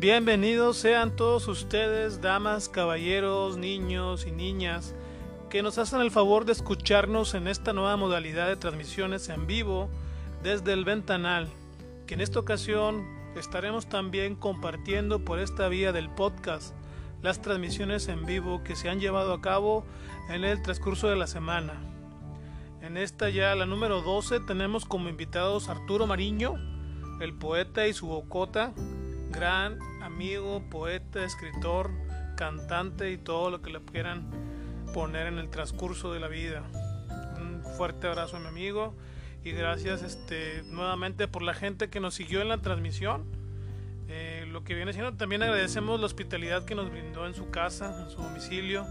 Bienvenidos sean todos ustedes, damas, caballeros, niños y niñas, que nos hacen el favor de escucharnos en esta nueva modalidad de transmisiones en vivo desde el ventanal, que en esta ocasión estaremos también compartiendo por esta vía del podcast las transmisiones en vivo que se han llevado a cabo en el transcurso de la semana. En esta ya, la número 12, tenemos como invitados Arturo Mariño, el poeta y su bocota, gran amigo, poeta, escritor, cantante y todo lo que le quieran poner en el transcurso de la vida. Un fuerte abrazo mi amigo y gracias este, nuevamente por la gente que nos siguió en la transmisión. Eh, lo que viene siendo, también agradecemos la hospitalidad que nos brindó en su casa, en su domicilio.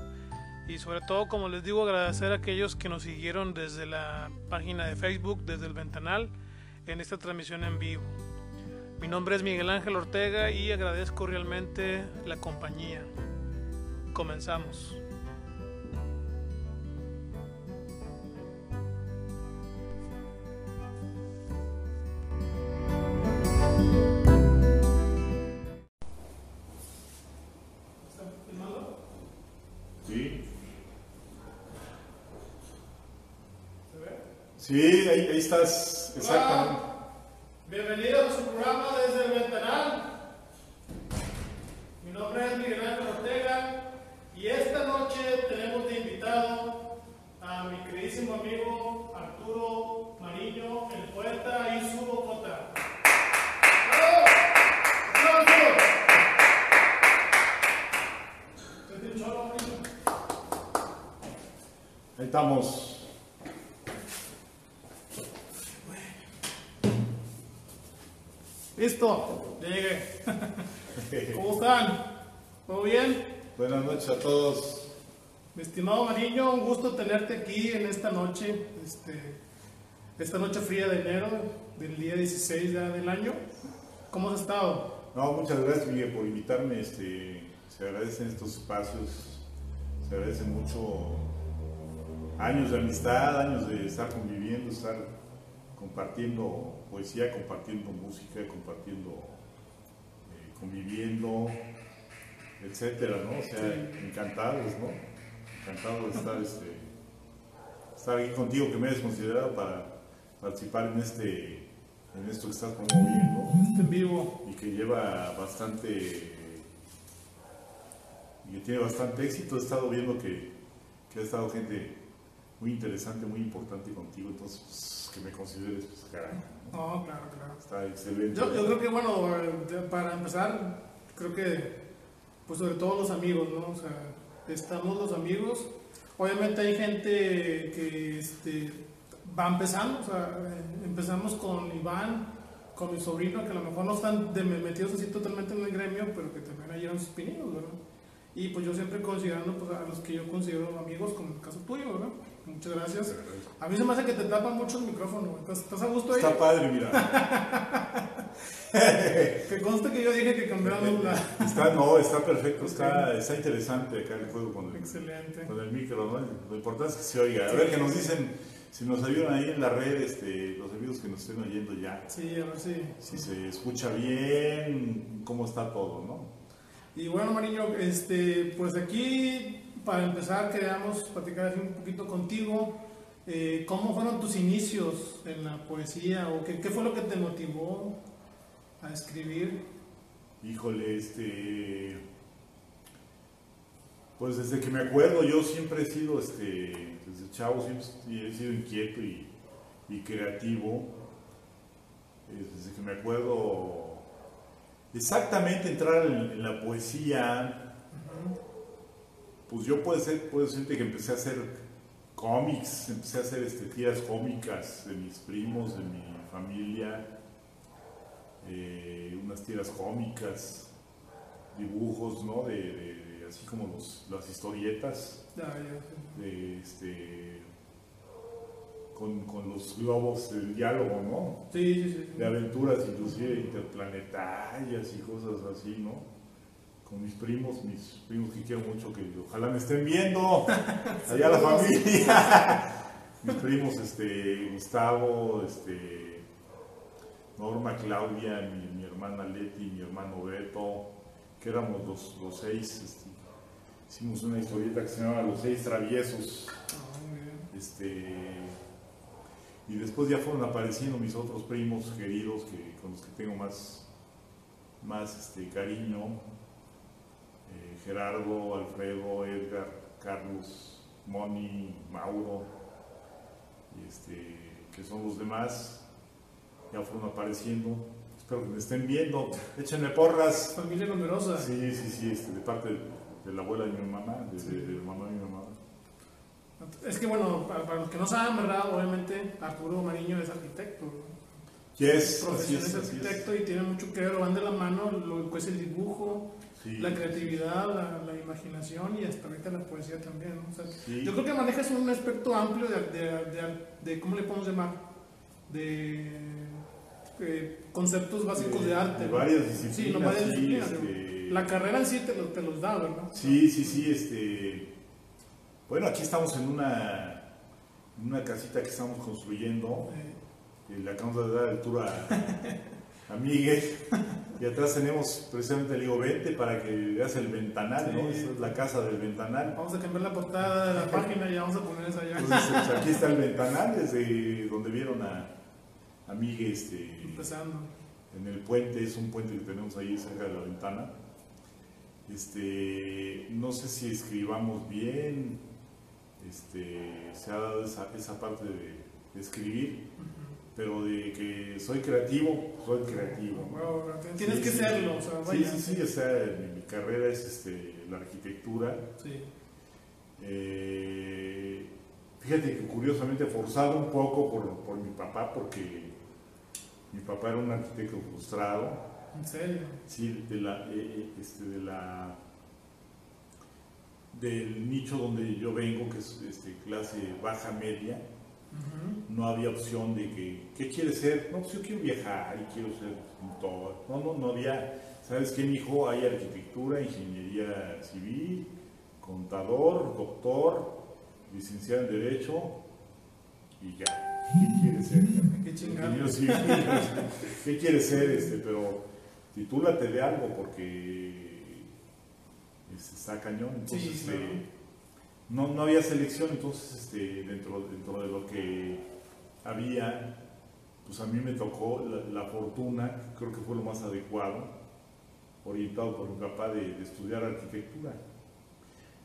Y sobre todo, como les digo, agradecer a aquellos que nos siguieron desde la página de Facebook, desde el ventanal, en esta transmisión en vivo. Mi nombre es Miguel Ángel Ortega y agradezco realmente la compañía. Comenzamos. Sí. Sí, ahí, ahí estás, exactamente. Bienvenidos a su programa desde el ventanal. Mi nombre es Miguel Ángel Ortega y esta noche tenemos de invitado a mi queridísimo amigo Arturo Mariño, el poeta y su bocota. ¡Bravo! ¡Aplausos! ¿Usted tiene choro, Mariño? Ahí estamos. Listo, ya llegué. ¿Cómo están? ¿Todo bien? Buenas noches a todos. Mi estimado Mariño, un gusto tenerte aquí en esta noche, este, esta noche fría de enero, del día 16 ya del año. ¿Cómo has estado? No, muchas gracias Miguel por invitarme. Este, se agradecen estos espacios, se agradecen mucho años de amistad, años de estar conviviendo, estar compartiendo poesía, compartiendo música, compartiendo, eh, conviviendo, etcétera, ¿no? O sea, encantados, ¿no? Encantado de estar, este, estar aquí contigo, que me hayas considerado para participar en este, en esto que estás promoviendo Este en vivo. y que lleva bastante y que tiene bastante éxito. He estado viendo que, que ha estado gente muy interesante, muy importante contigo, entonces pues, que me consideres, pues caray, No, claro, claro. está excelente. Yo, yo creo que, bueno, eh, para empezar, creo que, pues sobre todo los amigos, ¿no? O sea, estamos los amigos. Obviamente hay gente que este, va empezando, o sea, eh, empezamos con Iván, con mi sobrino, que a lo mejor no están de- metidos así totalmente en el gremio, pero que también llevan sus pininos, ¿verdad? Y pues yo siempre considerando pues, a los que yo considero amigos, como el caso tuyo, ¿verdad? Muchas gracias. A mí se me hace que te tapan mucho el micrófono. ¿Estás, estás a gusto ahí? Está padre, mira. Que conste que yo dije que cambiáramos la... Está, no, está perfecto, está, está interesante acá el juego con el, Excelente. con el micro, ¿no? Lo importante es que se oiga. A ver, que nos dicen, si nos ayudan ahí en la red, este, los amigos que nos estén oyendo ya, Sí, a ver si. si se escucha bien, cómo está todo, ¿no? Y bueno, Mariño, este, pues aquí, para empezar, queríamos platicar así un poquito contigo. eh, ¿Cómo fueron tus inicios en la poesía? ¿O qué, fue lo que te motivó a escribir? Híjole, este. Pues desde que me acuerdo, yo siempre he sido, este, desde chavo, siempre he sido inquieto y, creativo. Eh, Desde que me acuerdo, exactamente entrar en, en la poesía, pues yo puede ser, puede ser que empecé a hacer cómics, empecé a hacer este, tiras cómicas de mis primos, de mi familia eh, unas tiras cómicas, dibujos, ¿no? De, de- de- así como los, las historietas, de, este, con, con los globos del diálogo, ¿no? sí. Sí, sí, sí. De aventuras inclusive interplanetarias y cosas así, ¿no? Con mis primos, mis primos que quiero mucho, que ojalá me estén viendo, allá la familia. mis primos, este, Gustavo, este, Norma, Claudia, mi, mi hermana Leti, mi hermano Beto, que éramos los, los seis, este, hicimos una historieta que se llamaba Los Seis Traviesos. Ah, Este, y después ya fueron apareciendo mis otros primos queridos que, con los que tengo más, más este, cariño. Gerardo, Alfredo, Edgar, Carlos, Moni, Mauro, este, que son los demás. Ya fueron apareciendo. Espero que me estén viendo. Échenme porras. Familia numerosa. Sí, sí, sí, este, de parte de la abuela de mi mamá, de, de- de la mamá de mi mamá. Es que bueno, para, para los que no saben, ¿verdad? Obviamente Arturo Mariño es arquitecto. Yes, así es, así es. arquitecto y tiene mucho que ver, van de la mano lo que es el dibujo, Sí, la creatividad, la, la imaginación y hasta ahorita la poesía también. ¿no? O sea, sí. Yo creo que manejas un aspecto amplio de, de, de- de- ¿cómo le podemos llamar? De eh, conceptos básicos de, arte. de ¿no? varias disciplinas. Sí, no, varias sí, disciplinas. este, La carrera en sí te, lo- te los da, ¿verdad? Sí, sí, sí, este. Bueno, aquí estamos en una, en una casita que estamos construyendo. Eh, y le acabamos de dar altura a, a Miguel. Y atrás tenemos precisamente, le digo, vente para que veas el ventanal, ¿no? Sí. Esa es la casa del ventanal. vamos a cambiar la portada de la página y vamos a poner esa allá. Entonces, pues, aquí está el ventanal, desde donde vieron a, a Miguel este, Empezando. en el puente, es un puente que tenemos ahí cerca de la ventana. Este, no sé si escribamos bien, este, se ha dado esa, esa parte de, de escribir. Pero de que soy creativo, soy creativo. ¿no? Wow, tienes Sí, que serlo, o sea, Sí, vaya. sí, sí, o sea, mi, mi carrera es este, la arquitectura. Sí. Eh, fíjate que curiosamente forzado un poco por, por mi papá, porque mi papá era un arquitecto frustrado. En serio. Sí, de la, eh, eh, este, de la, del nicho donde yo vengo, que es este, clase baja media, No había opción de que, ¿qué quieres ser? No, pues yo quiero viajar y quiero ser pintor. No, no, no había, ¿sabes qué, hijo? Hay arquitectura, ingeniería civil, contador, doctor, licenciado en Derecho y ya. ¿Qué quieres ser? Qué chingado. Ingeniero civil. ¿Qué quieres ser? Este, pero titúlate de algo porque este, está cañón. Entonces, Sí, este. No, no había selección, entonces este, dentro, dentro de lo que había, pues a mí me tocó la, la fortuna, creo que fue lo más adecuado, orientado por mi papá de, de estudiar arquitectura.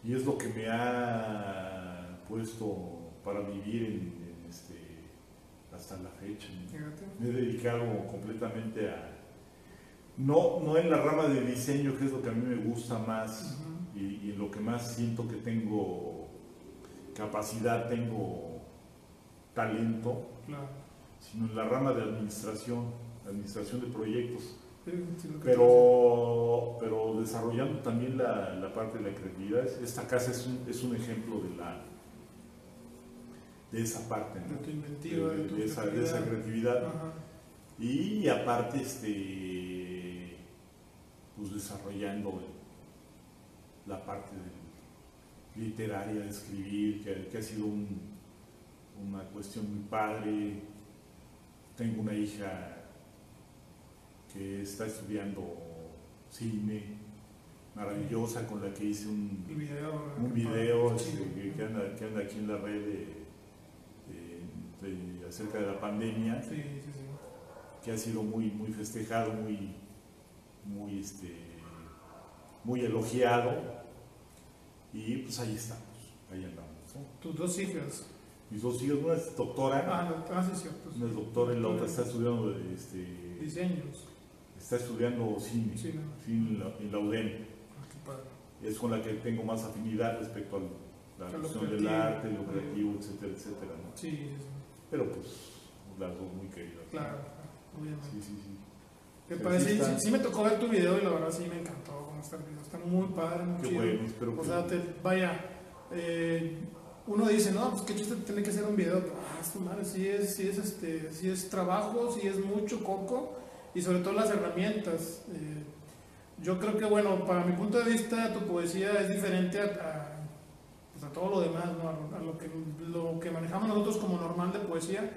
Y es lo que me ha puesto para vivir en, en este, hasta la fecha. Me he dedicado completamente a, no, no en la rama de diseño, que es lo que a mí me gusta más. Y, y en lo que más siento que tengo capacidad, tengo talento, Claro. sino en la rama de administración, administración de proyectos, pero, pero desarrollando también la, la parte de la creatividad. Esta casa es un, es un ejemplo de, la, de esa parte, De tu inventiva, de, de, tu de esa, de esa creatividad. creatividad. Ajá. Y aparte, este, pues desarrollando la parte de- literaria de escribir, que, que ha sido un- una cuestión muy padre. Tengo una hija que está estudiando cine, maravillosa, con la que hice un, El video. un video este, que, que anda, que anda aquí en la red de- de- de- acerca de la pandemia Sí, sí, sí. que ha sido muy, muy festejado, muy, muy, este, muy elogiado. Y pues ahí estamos, ahí andamos. ¿no? Tus dos hijas. Mis dos hijos, una es doctora, Ah, no, ah, sí, cierto. una es doctora y la otra está estudiando, este, Diseños. está estudiando cine, Sí, no. cine en la, en la UDEM. Ah, qué padre. Es con la que tengo más afinidad respecto a la cuestión del arte, lo creativo, etcétera, etcétera. ¿no? Sí, sí, sí. Pero pues las dos muy queridas. claro, obviamente. Sí, sí, sí. Sí, padre, sí me tocó ver tu video y la verdad sí me encantó cómo está el video. Está muy padre, muy Qué chido. bueno, espero O que... sea, te, vaya, eh, uno dice, no, pues qué chiste tiene que hacer un video. Pero, ah, su madre, sí es, sí es, este, sí es trabajo, sí es mucho coco y sobre todo las herramientas. Eh, yo creo que, bueno, para mi punto de vista, tu poesía es diferente a, a, pues, a todo lo demás, ¿no? a, lo- a lo, que, lo que manejamos nosotros como normal de poesía.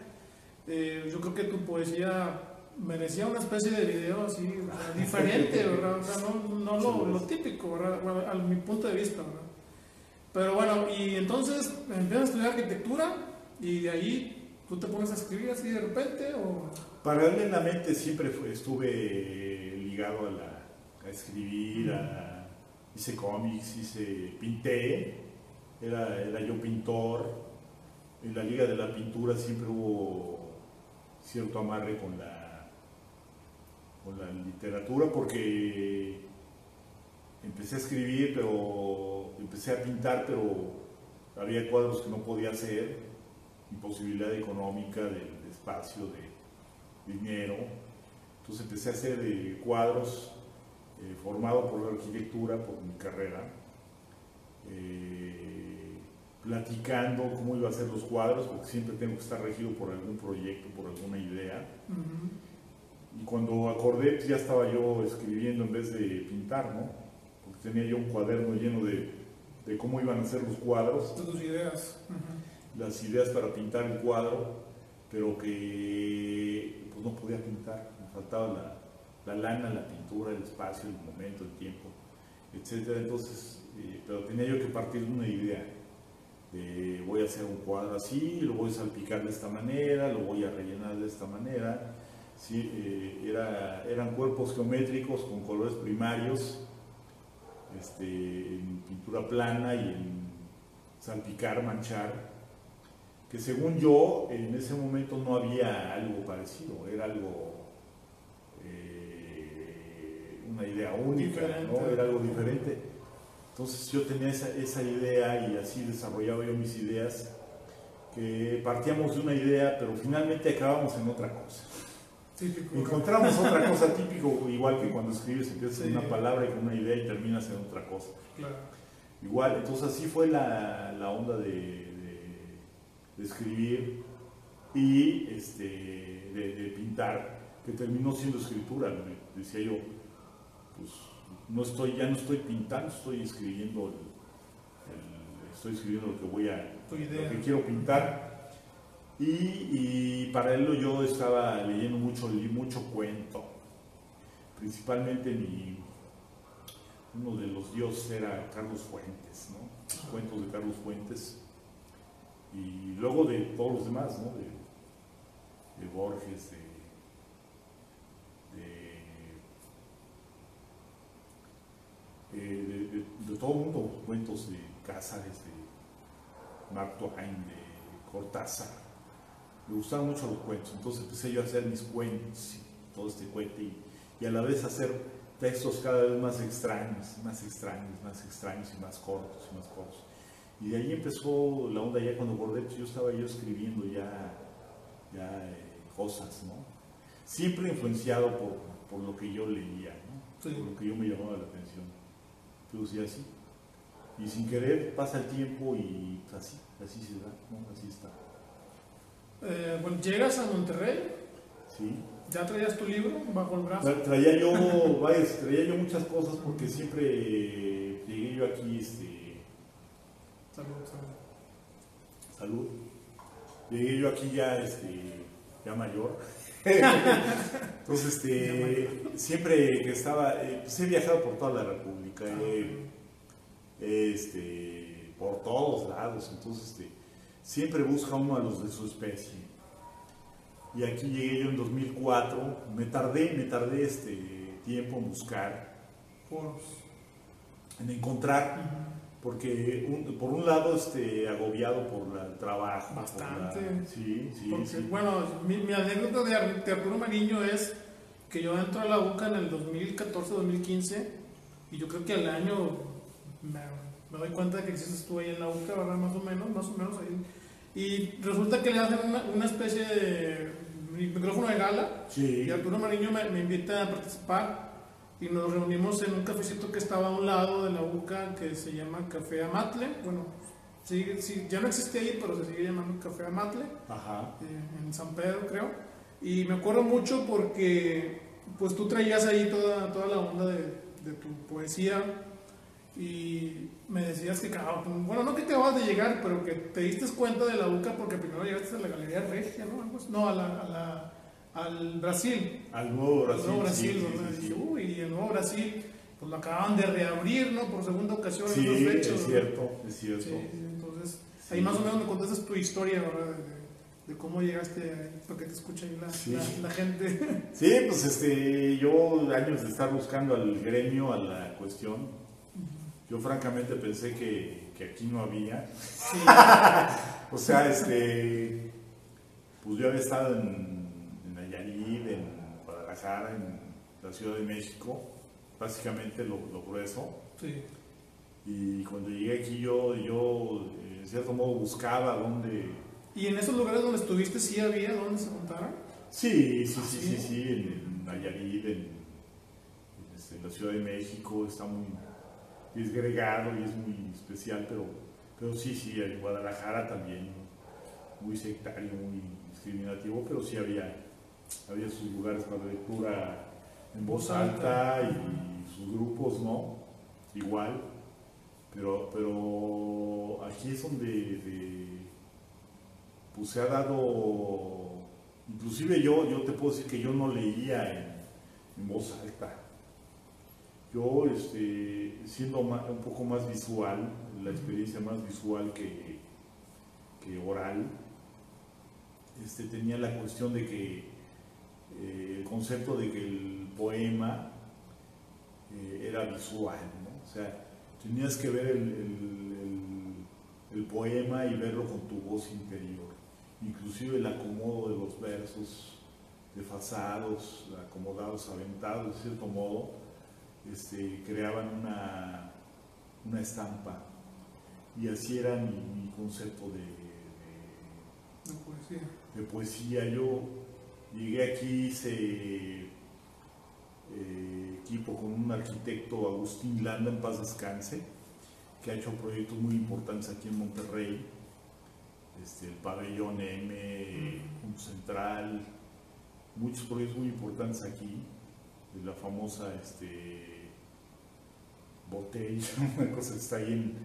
Eh, yo creo que tu poesía merecía una especie de video así, diferente, ¿verdad? O sea, no, no lo, lo, típico, ¿verdad? a mi punto de vista, ¿verdad? Pero bueno, y entonces empiezas a estudiar arquitectura y de ahí tú te pones a escribir así de repente o... Paralelamente siempre estuve ligado a, la, a escribir, a, hice cómics, hice, pinté, era, era yo pintor, en la liga de la pintura siempre hubo cierto amarre con la, con la literatura porque empecé a escribir, pero empecé a pintar, pero había cuadros que no podía hacer, imposibilidad económica, de, espacio, de dinero. Entonces empecé a hacer eh, cuadros eh, formado por la arquitectura, por mi carrera, eh, platicando cómo iba a ser los cuadros, porque siempre tengo que estar regido por algún proyecto, por alguna idea. Y cuando acordé, pues, ya estaba yo escribiendo en vez de pintar, ¿no? tenía yo un cuaderno lleno de, de cómo iban a ser los cuadros. Tus ideas. Las ideas para pintar el cuadro, pero que pues, no podía pintar, me faltaba la, la, lana, la pintura, el espacio, el momento, el tiempo, etc. Entonces, eh, pero tenía yo que partir de una idea. voy a hacer un cuadro así, lo voy a salpicar de esta manera, lo voy a rellenar de esta manera. Sí, eh, era, eran cuerpos geométricos con colores primarios este, en pintura plana y en salpicar, manchar, que según yo en ese momento no había algo parecido, era algo, eh, una idea única, ¿no? era algo diferente. Entonces yo tenía esa, esa idea y así desarrollaba yo mis ideas, que partíamos de una idea, pero finalmente acabamos en otra cosa. Encontramos otra cosa típico, igual que cuando escribes empiezas en una palabra y con una idea y terminas en otra cosa. Igual, entonces así fue la, la onda de, de, escribir y este, de, pintar, que terminó siendo escritura. Decía yo, pues no estoy, ya no estoy pintando, estoy escribiendo, estoy escribiendo lo que voy a, lo que quiero pintar y, para paralelo yo estaba leyendo mucho, mucho cuento. Principalmente mi, uno de los dioses era Carlos Fuentes, ¿no? Cuentos de Carlos Fuentes. Y luego de todos los demás, ¿no? De, Borges, de, de, de, todo el mundo, cuentos de Cázares, de Mark Twain, de Cortázar me gustaban mucho los cuentos, entonces empecé yo a hacer mis cuentos, todo este cuento, y, a la vez hacer textos cada vez más extraños, más extraños, más extraños y más cortos y más cortos. Y de ahí empezó la onda ya cuando bordé, pues yo estaba yo escribiendo ya, ya eh, cosas, ¿no? Siempre influenciado por, por, lo que yo leía, ¿no? Por lo que yo me llamaba la atención. Entonces, así. Y sin querer pasa el tiempo y así, así se da, ¿no? Así está. Eh, bueno, llegas a Monterrey. Sí. ¿Ya traías tu libro bajo el brazo? Traía yo, traía yo muchas cosas porque siempre llegué yo aquí, este... Salud, salud. Salud. Llegué yo aquí ya, este, ya mayor. Entonces, este, siempre que estaba, eh, pues he viajado por toda la República, este, por todos lados, entonces, este, siempre busca uno a los de su especie. Y aquí llegué yo en 2004, me tardé, me tardé este tiempo en buscar, en encontrar, porque por un lado este, agobiado por el trabajo. Bastante. sí, sí, Bueno, mi, anécdota de, Arturo Mariño es que yo entro a la UCA en el 2014-2015 y yo creo que al año me doy cuenta de que existes tú ahí en la UCA, ¿verdad? Más o menos, más o menos ahí. Y resulta que le hacen una, especie de micrófono de gala. Y Arturo Mariño me, me, invita a participar y nos reunimos en un cafecito que estaba a un lado de la UCA que se llama Café Amatle. Bueno, sí, sí, ya no existe ahí, pero se sigue llamando Café Amatle. Ajá. Eh, en San Pedro, creo. Y me acuerdo mucho porque pues tú traías ahí toda, toda la onda de, de tu poesía y me decías que, bueno, no que te acabas de llegar, pero que te diste cuenta de la UCA porque primero llegaste a la Galería Regia, ¿no? No, a la, a la, al Brasil. Al nuevo Brasil. Al nuevo Brasil, sí, ¿verdad? sí, sí, uy, y el nuevo Brasil, pues lo acababan de reabrir, ¿no? Por segunda ocasión en Sí, dos fechas. es ¿no? cierto, es cierto. Entonces, ahí más o menos me contaste tu historia, ¿verdad? De, de cómo llegaste ahí, para que te escuche ahí la, la gente. Sí, pues este, yo años de estar buscando al gremio, a la cuestión, yo francamente pensé que, que aquí no había. Sí, O sea, este, pues yo había estado en, en Nayarit, en Guadalajara, en la Ciudad de México, básicamente lo, lo grueso. sí. Y cuando llegué aquí yo, yo eh, en cierto modo buscaba dónde... ¿Y en esos lugares donde estuviste sí había donde se contaron? Sí, sí, sí, ¿Sí? sí, sí, en, Nayarit, en, en, este, en la Ciudad de México, está muy disgregado y es muy especial, pero, pero sí, sí, en Guadalajara también, muy sectario, muy discriminativo, pero sí había, había sus lugares para lectura en voz alta y sus grupos, ¿no? Igual, pero, pero aquí es donde de- pues se ha dado, inclusive yo, yo te puedo decir que yo no leía en, en voz alta. Yo, este, siendo un poco más visual, la experiencia más visual que, oral, este, tenía la cuestión de que eh, el concepto de que el poema eh, era visual, ¿no? O sea, tenías que ver el- el- el poema y verlo con tu voz interior. Inclusive el acomodo de los versos desfasados, acomodados, aventados, de cierto modo, este, creaban una, una estampa. Y así era mi, mi concepto de, poesía. de poesía. Yo llegué aquí, hice eh, equipo con un arquitecto, Agustín Landa, en paz descanse, que ha hecho proyectos muy importantes aquí en Monterrey. Este, el pabellón M, Punto Central, muchos proyectos muy importantes aquí, de la famosa este, botella, una cosa que está ahí en,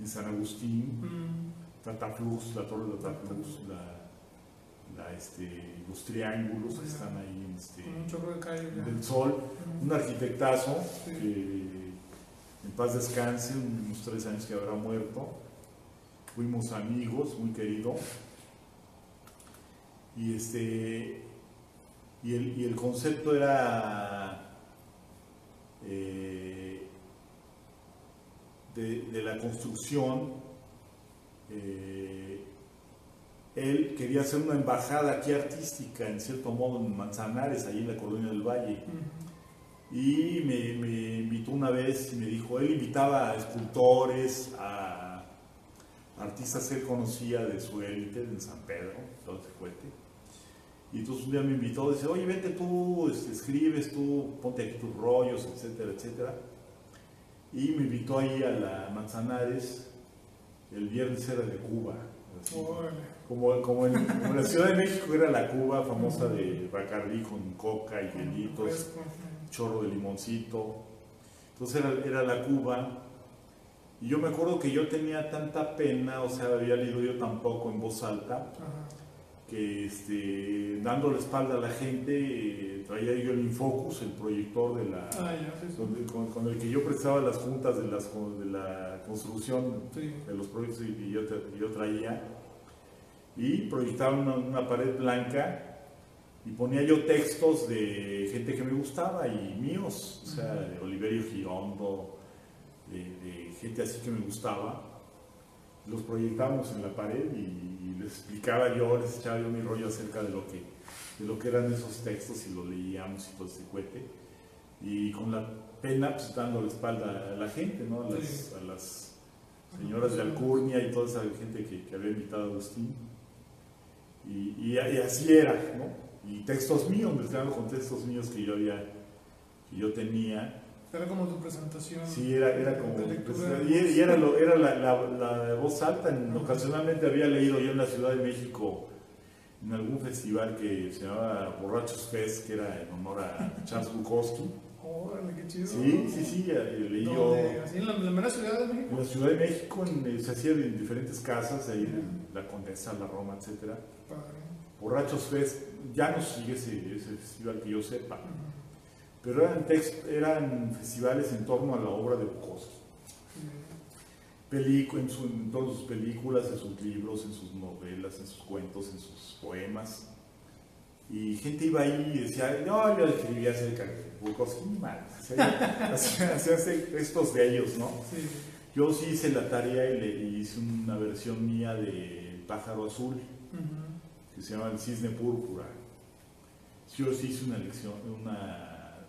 en San Agustín. Mm, Tataflux, la torre de Tataflux, la, la, este, los triángulos que están ahí en este, de calle. del sol. Mm, Un arquitectazo Sí. que en paz descanse, unos tres años que habrá muerto. Fuimos amigos, muy querido. Y este y el, y el concepto era eh, de, de la construcción eh, él quería hacer una embajada aquí artística, en cierto modo, en Manzanares, ahí en la Colonia del Valle. Y me, me invitó una vez y me dijo, él invitaba a escultores, a artistas que él conocía de su élite, en San Pedro, todo este fuerte. Y entonces un día me invitó, dice, oye, vente tú, este, escribes tú, ponte aquí tus rollos, etcétera, etcétera. Y me invitó ahí a la Manzanares, el viernes era de Cuba. así. Como, como, en, como en la Ciudad de México era la Cuba famosa de Bacardí con coca y hielitos, chorro de limoncito. Entonces era, era la Cuba. Y yo me acuerdo que yo tenía tanta pena, o sea, había leído yo tampoco en voz alta, Ajá. Que este, dando la espalda a la gente, eh, traía yo el Infocus, el proyector de la, Ah, ya, sí, sí. donde- con, con el que yo prestaba las juntas de, las, de la construcción Sí. de los proyectos que yo, tra- que yo traía y proyectaba una, una pared blanca y ponía yo textos de gente que me gustaba y míos, o sea, de Oliverio Girondo, de, de gente así que me gustaba. Los proyectábamos en la pared y, y les explicaba yo, les echaba yo mi rollo acerca de lo que, de lo que eran esos textos y lo leíamos y todo ese cohete. Y con la pena, pues dando la espalda a la gente, ¿no? A las, Sí. a las señoras de Alcurnia y toda esa gente que, que había invitado a Agustín. Y, y- y así era, ¿no? Y textos míos, mezclando con textos míos que yo había, que yo tenía. Era como tu presentación. Sí, era, era como... pues, y, y era, lo- era la, la- la voz alta. En- ocasionalmente había leído yo en la Ciudad de México en algún festival que se llamaba Borrachos Fest, que era en honor a Charles Bukowski. Órale, qué chido. Sí, sí, sí, leí yo. ¿Así en la, en la ciudad de México? En la Ciudad de México en, eh, se hacía en diferentes casas, ahí en la Condesa, la Roma. Padre. Borrachos Fest, ya no sigue ese, ese festival que yo sepa. Pero eran, text- eran festivales en torno a la obra de Bukowski. Pelicu- en, su- en todas sus películas, en sus libros, en sus novelas, en sus cuentos, en sus poemas. Y gente iba ahí y decía, no, yo escribía acerca de Bukowski, mal. Hacían estos de ellos, ¿no? Sí. Yo sí hice la tarea y, le, hice una versión mía de Pájaro Azul, que se llama El Cisne Púrpura. Yo sí hice una, lección, una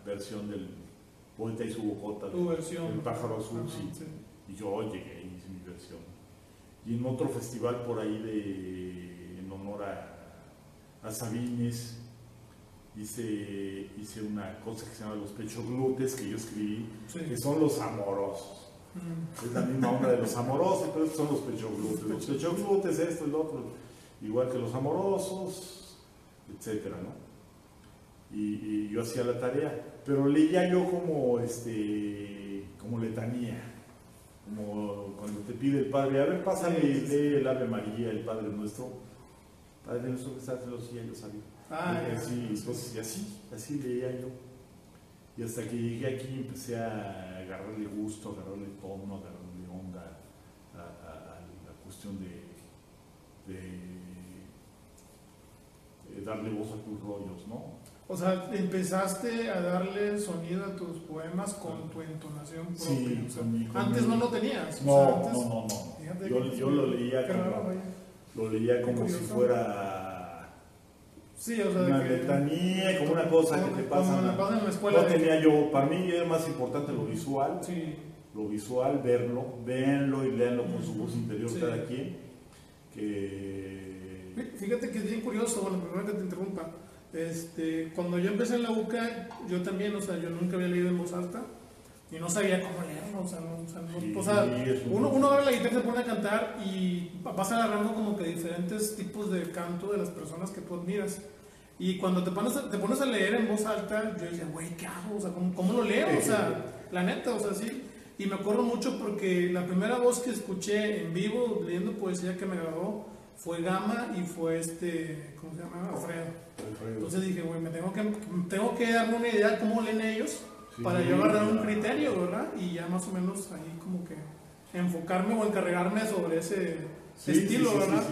versión del Poeta y su Bocota, Tu versión. El Pájaro Azul, Ajá, sí. Y yo llegué y hice mi versión. Y en otro festival por ahí de, en honor a, a Sabines, hice, hice una cosa que se llama Los Pechos Glutes, que yo escribí, Sí. que son los amorosos. Mm. Es la misma onda de los amorosos, pero estos son los pechoglutes. Los pechoglutes, esto, el otro, igual que los amorosos, etcétera, ¿no? Y, y yo hacía la tarea, pero leía yo como, este, como letanía, como cuando te pide el Padre, a ver, pásame, Sí, lee el Ave María, el Padre Nuestro, Padre Nuestro que estás en los cielos, sabía. Ah, y, así, entonces, y así, así leía yo. Y hasta que llegué aquí empecé a agarrarle gusto, agarrarle tono, agarrarle onda a, a- a la cuestión de, de- de darle voz a tus rollos, ¿no? O sea, empezaste a darle sonido a tus poemas con tu entonación propia. Sí, o sea, con mi- con antes mi- no lo tenías. o No, sea, antes, no, no, no. Yo, lo leía raro, como, lo leía como si fuera Sí, o sea, una de que. letanía, como una cosa que como- te como pasa. me pasa en la escuela. No que- tenía yo, para mí era más importante lo visual, Sí, lo visual, verlo, véanlo y léanlo con su voz interior Sí. cada quien, que Fíjate que es bien curioso, bueno, perdón que te interrumpa. Este, cuando yo empecé en la UCA, yo también, o sea, yo nunca había leído en voz alta y no sabía cómo leerlo, o sea, no, o sea, no- Sí, o sea, uno, uno abre la guitarra, se pone a cantar y vas agarrando como que diferentes tipos de canto de las personas que tú admiras. Y cuando te pones a, te pones a leer en voz alta, yo decía, güey, ¿qué hago? O sea, ¿cómo, cómo lo leo? O sea, la neta, o sea, sí. Y me acuerdo mucho porque la primera voz que escuché en vivo leyendo poesía que me grabó fue Gama y fue este, ¿cómo se llama? Alfredo. Entonces dije, güey, me tengo que, tengo que darme una idea de cómo leen ellos sí, para yo agarrar un criterio, ¿verdad? Y ya más o menos ahí como que enfocarme o encargarme sobre ese Sí, estilo, sí, ¿verdad?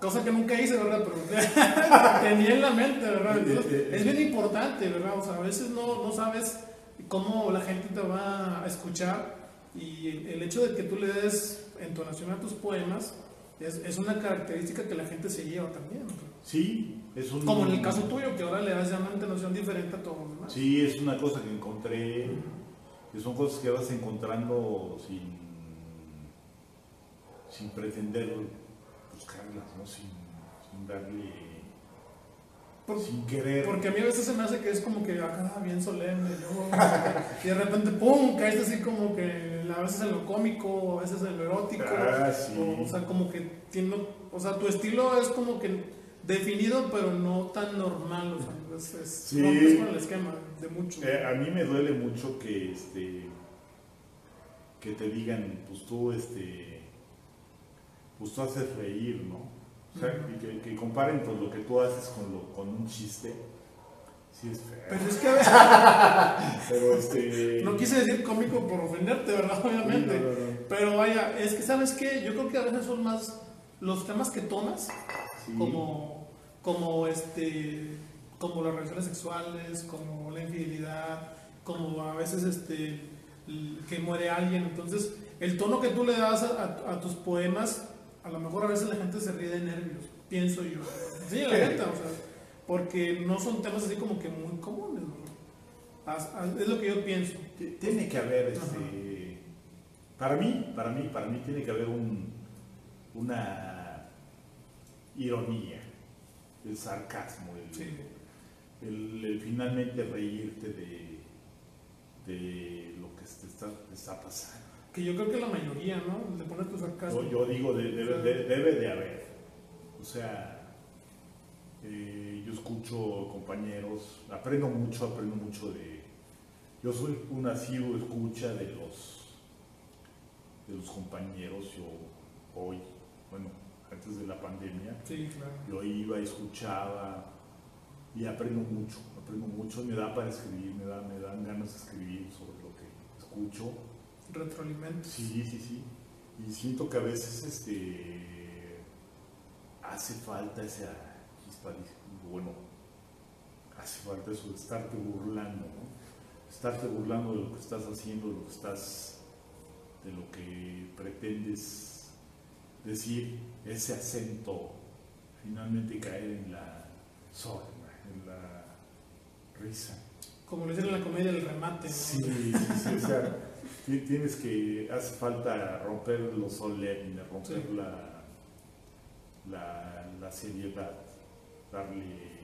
Cosa que nunca hice, ¿verdad? Pero tenía en la mente, ¿verdad? Entonces, Eh, eh, es bien importante, ¿verdad? O sea, a veces no, no sabes cómo la gente te va a escuchar y el, hecho de que tú le des entonación a tus poemas es, es una característica que la gente se lleva también. ¿no? Sí, es un... Como en el caso tuyo, que ahora le das ya una entonación diferente a todos los demás. Sí, es una cosa que encontré, que son cosas que vas encontrando sin, sin pretender buscarlas, ¿no? Sin, sin darle... Por- sin querer. Porque a mí a veces se me hace que es como que acá bien solemne, luego, y de repente ¡pum! caes así como que a veces en lo cómico, a veces en lo erótico. Ah, sí. o, o sea, como que tiene, o sea, tu estilo es como que definido, pero no tan normal. O sea, es, es, Sí. con el esquema de mucho. Eh, a mí me duele mucho que este que te digan, pues tú este pues tú haces reír, ¿no? O sea, que, que comparen pues, lo que tú haces con, lo, con un chiste. Sí es feo. Pero es que a veces, Pero este no quise decir cómico por ofenderte, ¿verdad? Obviamente. Sí, no, no, no. Pero vaya, es que sabes qué, yo creo que a veces son más los temas que tomas, Sí. como, como este, como las relaciones sexuales, como la infidelidad, como a veces este, que muere alguien. Entonces, el tono que tú le das a, a- a tus poemas, a lo mejor a veces la gente se ríe de nervios, pienso yo. Sí, la neta, o sea, porque no son temas así como que muy comunes. ¿no? Es lo que yo pienso. Tiene que haber, este, para mí, para mí, para mí tiene que haber un, una ironía, el sarcasmo, el, Sí. el- el finalmente reírte de, de lo que te está, te está pasando. Que yo creo que la mayoría, ¿no? Le pones tu sarcasmo. Yo, yo digo, de- debe, de, debe de haber. O sea, eh, yo escucho compañeros, aprendo mucho, aprendo mucho de... yo soy un asiduo escucha de los, de los compañeros, yo hoy, bueno, antes de la pandemia, sí, claro. yo iba, escuchaba y aprendo mucho, aprendo mucho, me da para escribir, me, da, me dan ganas de escribir sobre lo que escucho. Retroalimento. Sí, sí, sí. Y siento que a veces este, hace falta esa bueno, hace falta eso de estarte burlando, ¿no? Estarte burlando de lo que estás haciendo, de lo que estás, de lo que pretendes decir, ese acento, finalmente caer en la sorna, en la risa. Como lo dicen en la comedia, el remate. ¿no? Sí, sí, sí, o sea, tienes que, hace falta romper lo solemne, romper Sí. la, la, la seriedad, darle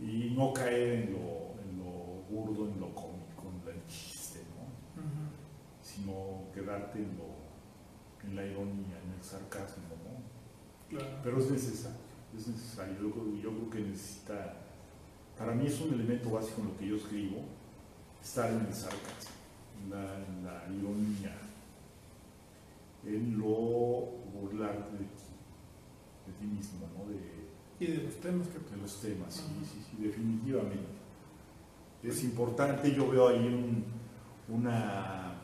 y no caer en lo, en lo burdo, en lo cómico, en el chiste, ¿no? Sino quedarte en, lo, en la ironía, sarcasmo, ¿no? Claro. Pero es necesario, es necesario. Yo, creo- yo creo que necesita, para mí es un elemento básico en lo que yo escribo, estar en el sarcasmo, en la, en la ironía, en lo burlarte de ti, de ti mismo, ¿no? De, Y de los temas que de los temas, sí, sí, sí, definitivamente. Es importante, yo veo ahí un, una,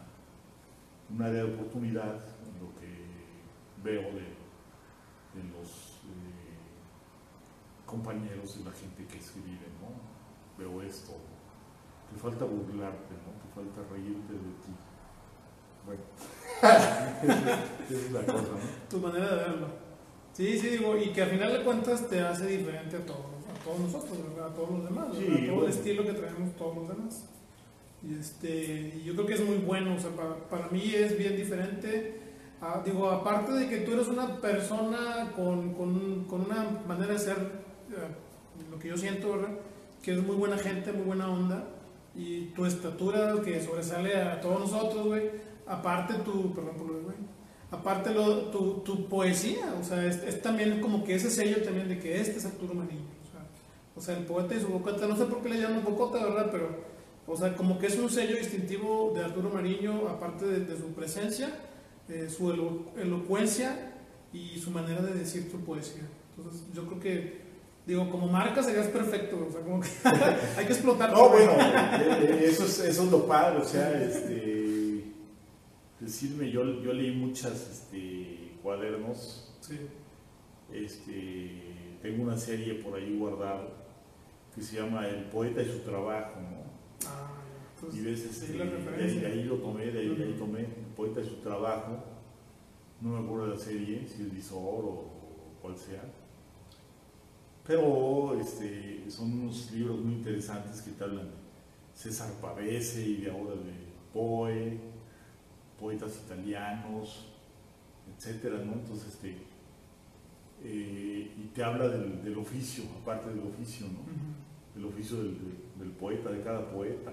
un área de oportunidad veo de, de los eh, compañeros, de la gente que escribe, ¿no? Veo esto, te falta burlarte, ¿no? Te falta reírte de ti. Bueno, esa es la cosa, ¿no? tu manera de verlo. Sí, sí, digo, y que al final de cuentas te hace diferente a todos, a todos nosotros, a todos los demás, Sí, a todo bueno. el estilo que traemos todos los demás. Y, este, y yo creo que es muy bueno, o sea, para, para mí es bien diferente. Ah, digo, aparte de que tú eres una persona con, con, una manera de ser, eh, lo que yo siento, ¿verdad? Que es muy buena gente, muy buena onda, y tu estatura que sobresale a todos nosotros, güey. Aparte tu, perdón por lo güey, aparte lo, tu, tu poesía, o sea, es, también como que ese sello también de que este es Arturo Mariño, o sea, o sea, el poeta y su bocota, no sé por qué le llaman bocota, ¿verdad? Pero, o sea, como que es un sello distintivo de Arturo Mariño, aparte de su presencia, eh, su elo- elocuencia y su manera de decir su poesía. Entonces, yo creo que, digo, como marca serías perfecto, o sea, como que hay que explotar. No, bueno, eh, eso es, eso es lo padre, o sea, este, decirme, yo, yo leí muchas este, cuadernos, Sí, este, tengo una serie por ahí guardada que se llama El poeta y su trabajo, ¿no? ah. Entonces, Y ves, este, la de, ahí, lo tomé, de ahí, de ahí tomé, El poeta su trabajo, no me acuerdo de la serie, si es Visor o cual sea. Pero este, son unos libros muy interesantes que te hablan de César Pavese y de ahora de Poe, poetas italianos, etcétera, ¿no? Entonces, este, eh, y te habla del, del oficio, aparte del oficio, ¿no? Ujú. el oficio del, del- del poeta, de cada poeta.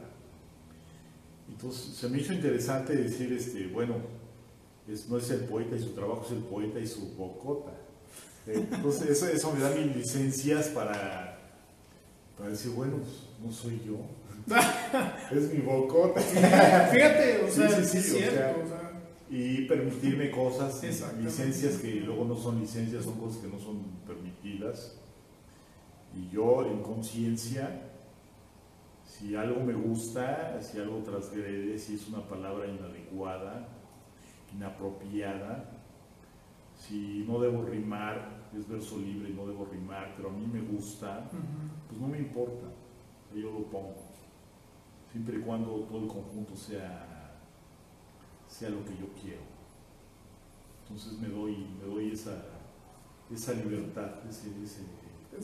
Entonces se me hizo interesante decir, este, bueno, es, no es el poeta y su trabajo, es el poeta y su bocota. Entonces eso, eso me da mis licencias para, para decir, bueno, pues, no soy yo, es mi bocota. Fíjate, o sea, sí, sí, es o sea, o sea, Y permitirme cosas, licencias que luego no son licencias, son cosas que no son permitidas. Y yo en conciencia, si algo me gusta, si algo transgrede, si es una palabra inadecuada, inapropiada, si no debo rimar, es verso libre y no debo rimar, pero a mí me gusta, pues no me importa, yo lo pongo, siempre y cuando todo el conjunto sea, sea lo que yo quiero. Entonces me doy, me doy esa, esa libertad, ese, ese-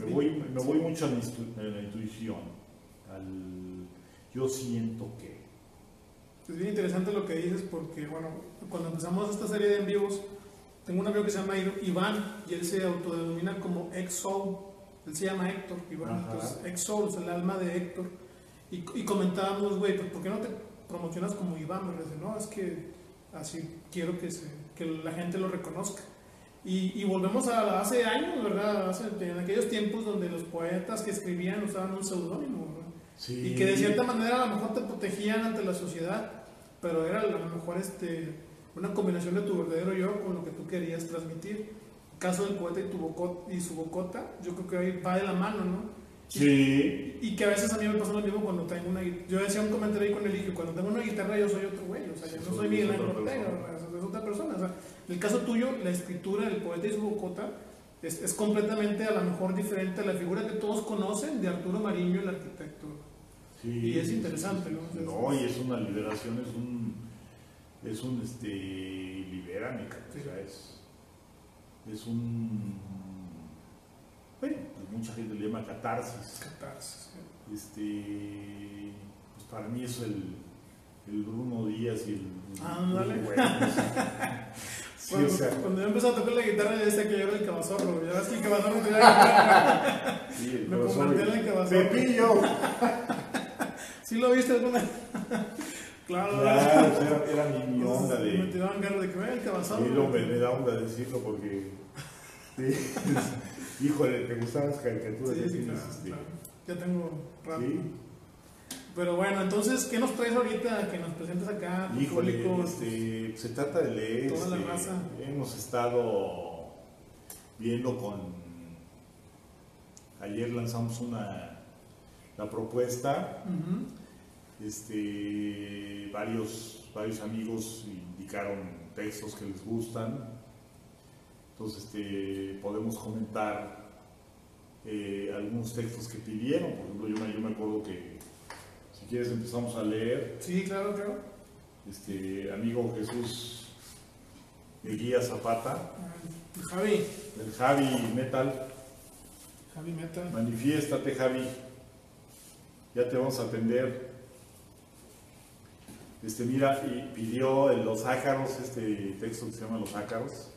me, voy, me voy mucho a la intuición, al yo siento que. Es bien interesante lo que dices porque, bueno, cuando empezamos esta serie de en vivos, tengo un amigo que se llama Iván y él se autodenomina como ex-soul. Él se llama Héctor, Iván. Entonces, ex-soul es el alma de Héctor. Y, y comentábamos, güey, pues ¿por qué no te promocionas como Iván? Me dice, no, es que así quiero que, se, que la gente lo reconozca. Y, y volvemos a hace años, ¿verdad? Hace- en aquellos tiempos donde los poetas que escribían usaban un seudónimo, Y que de cierta manera a lo mejor te protegían ante la sociedad, pero era a lo mejor este, una combinación de tu verdadero yo con lo que tú querías transmitir. El caso del poeta y, tu y su bocota, yo creo que ahí va de la mano, ¿no? Sí. Y, que a veces a mí me pasa lo mismo cuando tengo una Yo decía un comentario ahí con el hijo, cuando tengo una guitarra yo soy otro güey, o sea, yo no soy Miguel Ángel Ortega, es otra persona. O sea, en el caso tuyo, la escritura del poeta y su bocota es, es, completamente a lo mejor diferente a la figura que todos conocen de Arturo Mariño, el arquitecto. Sí, y es interesante, ¿no? no, y es una liberación, es un, es un, este, libérame, o sea, es, es un, bueno, pues mucha gente le llama catarsis. Catarsis, sí. Este, pues para mí es el, el Bruno Díaz y el... Ah, dale. cuando, cuando, yo empecé a tocar la guitarra ya decía que yo era el cabazorro, ya ves que el cabazorro tenía Sí, el Me convertí en el cabazorro. ¡Pepillo! ¿Sí lo viste alguna Claro, claro era, era mi, mi onda de. Me tiraban ganas de que el cabazón. Y luego me, me, da onda decirlo porque. Sí, híjole, te gustaban las caricaturas. Sí, sí, claro, este, claro. Ya tengo rato. Sí. Pero bueno, entonces, ¿qué nos traes ahorita que nos presentes acá? Híjole, este, se trata de leer. Toda este, la raza. Hemos estado viendo con. Ayer lanzamos una la propuesta. Uh -huh este, varios, varios amigos indicaron textos que les gustan. Entonces este, podemos comentar eh, algunos textos que pidieron. Por ejemplo, yo me, yo me acuerdo que si quieres empezamos a leer. Sí, claro, claro. Este, amigo Jesús Guía Zapata. El Javi. El Javi Metal. Javi Metal. Manifiéstate, Javi. Ya te vamos a atender. Este, mira, y pidió en los ácaros, este texto que se llama Los ácaros.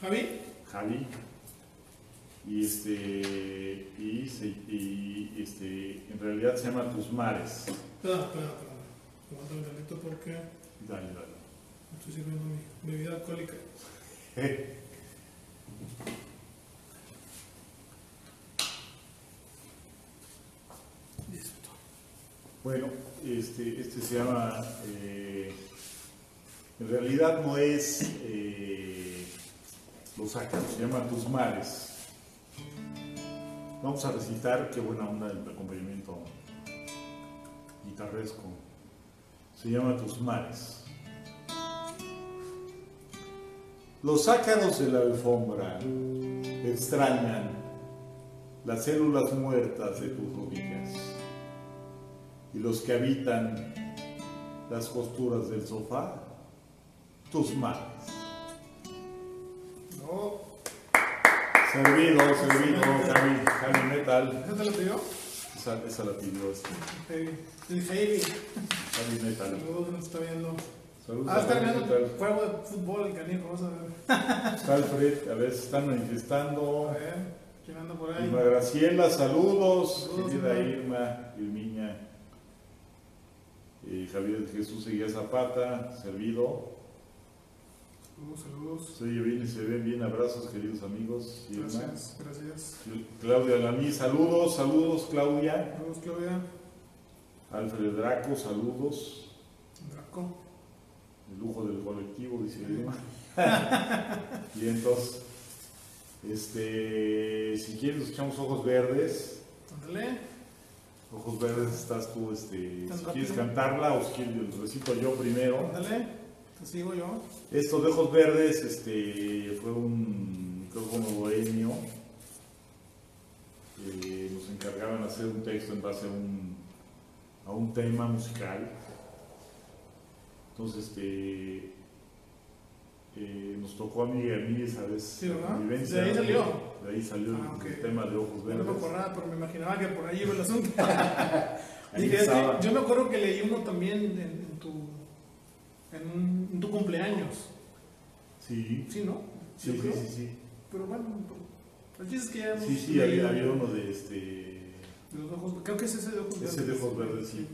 Javi. Javi. Y este, y, se, y este, en realidad se llama Tus Mares. Espera, espera, espera. Aguanta un ratito porque. Dale, dale. Estoy sirviendo mi bebida alcohólica. Bueno, este, este se llama, eh, en realidad no es eh, Los Ácaros, se llama Tus Mares. Vamos a recitar, qué buena onda el acompañamiento guitarresco. Se llama Tus Mares. Los ácaros de la alfombra extrañan las células muertas de tus rodillas y los que habitan las costuras del sofá, tus manos. No. Servido, servido, Javi, Javi Metal. ¿Esa te la pidió? Esa, esa la pidió este. El Heavy. Javi Metal. Saludos, nos está viendo. Saludos Ah, a está viendo el juego de fútbol, el canijo, vamos a ver. Está Alfred, a ver, se están A manifestando. ver, ¿quién anda por ahí? Irma Graciela, saludos. Saludos, Querida Irma. Irma, Irmiña. Eh, Javier Jesús Seguía Zapata, servido. Saludos, saludos. Se oye bien y se ven bien. Abrazos, queridos amigos. Irma. Gracias, gracias. Claudia Lamí, saludos, saludos, Claudia. Saludos, Claudia. Alfred Draco, saludos. Draco. El lujo del colectivo, dice y entonces, este, si quieres, nos echamos ojos verdes. Ándale. Ojos verdes, estás tú, este, ¿Tan si quieres cantarla o si quieres, recito yo primero. Ándale. Te sigo yo. Esto de Ojos Verdes este, fue un micrófono bohemio. Eh, nos encargaban de hacer un texto en base a un, a un tema musical. Entonces, este, eh, nos tocó a mí y a mí esa vez. Sí, ¿verdad? la convivencia. ¿De ahí salió? De ahí salió Ah, el, el tema de Ojos No me Verdes. acordaba, pero me imaginaba que por ahí iba el asunto. Dije, yo me acuerdo que leí uno también en, en tu, en, un- en tu cumpleaños. Sí, Sí, ¿no? sí, sí, sí, sí. Pero bueno, el chiste es que ya Sí, sí, había, había uno de este. de los ojos, creo que es ese de ojos verdes. Ese de ojos verdes, sí.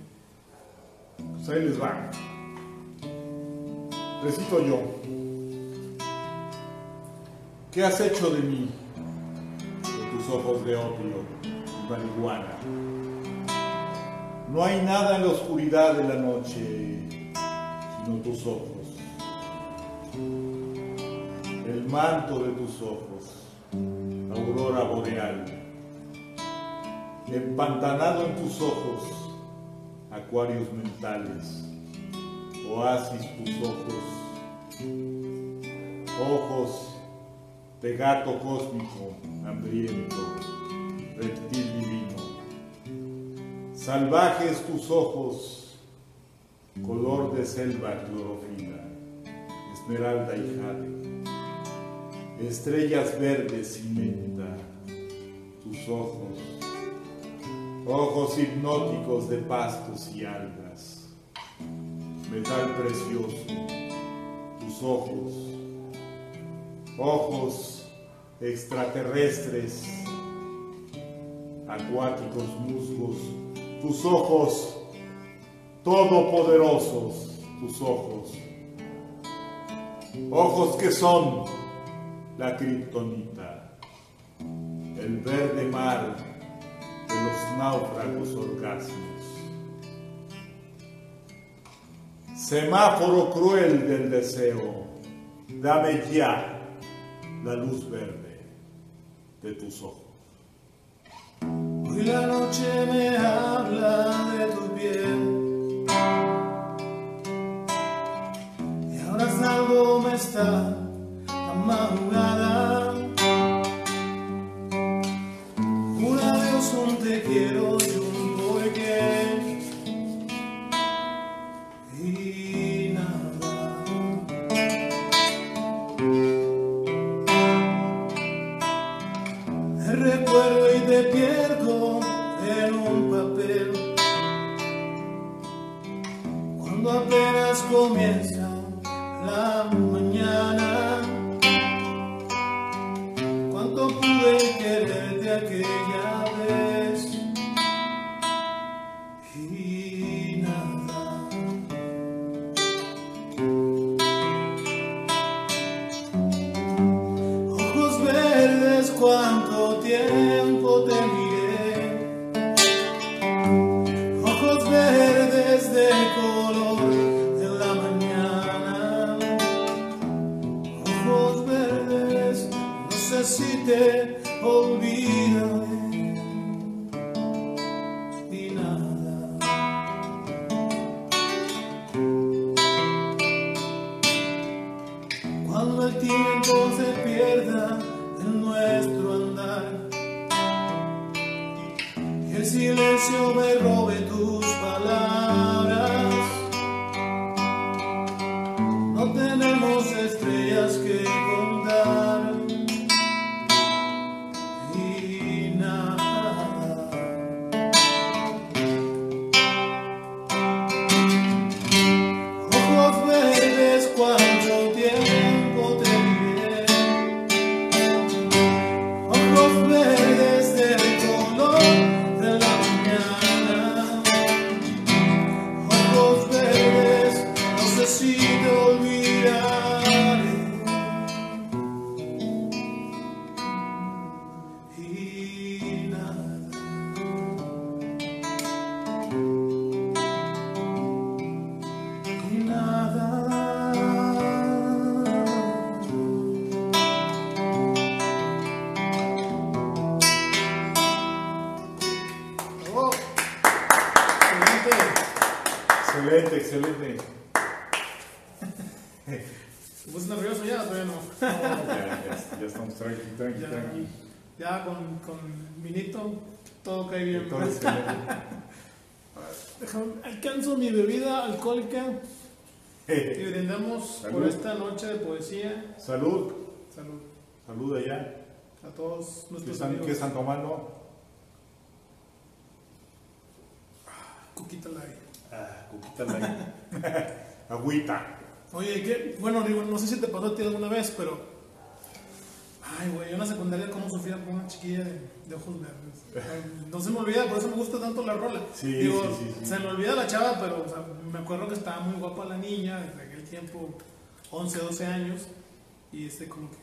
Pues ahí les va. Recito yo. ¿Qué has hecho de mí? De tus ojos de opio marihuana. No hay nada en la oscuridad de la noche, sino tus ojos. El manto de tus ojos, aurora boreal. Empantanado en tus ojos, acuarios mentales, oasis tus ojos, ojos de gato cósmico, hambriento, reptil divino. Salvajes tus ojos, color de selva clorofila, esmeralda y jade, estrellas verdes y menta, tus ojos, ojos hipnóticos de pastos y algas, metal precioso, tus ojos, ojos extraterrestres, acuáticos musgos, tus ojos todopoderosos, tus ojos, ojos que son la kriptonita, el verde mar de los náufragos orgasmos. Semáforo cruel del deseo, dame ya la luz verde de tus ojos. Hoy la noche me habla de tu piel y ahora salgo me está la madrugada. Un adiós, un te quiero comienza la cae bien. Déjame, alcanzo mi bebida alcohólica y Eh, brindamos por esta noche de poesía. Salud, Salud salud allá. a todos ¿Qué nuestros están, amigos. qué están tomando? Coquita Light. Ah, coquita light. Agüita. Oye, ¿qué? bueno, digo, no sé si te pasó a ti alguna vez, pero. Ay, güey, yo en la secundaria, cómo sufría por una chiquilla de, de ojos verdes. No se me olvida, por eso me gusta tanto la rola. Sí, digo, sí, sí, sí. se me olvida la chava, pero o sea, me acuerdo que estaba muy guapa la niña, desde aquel tiempo, 11, 12 años, y este, como que,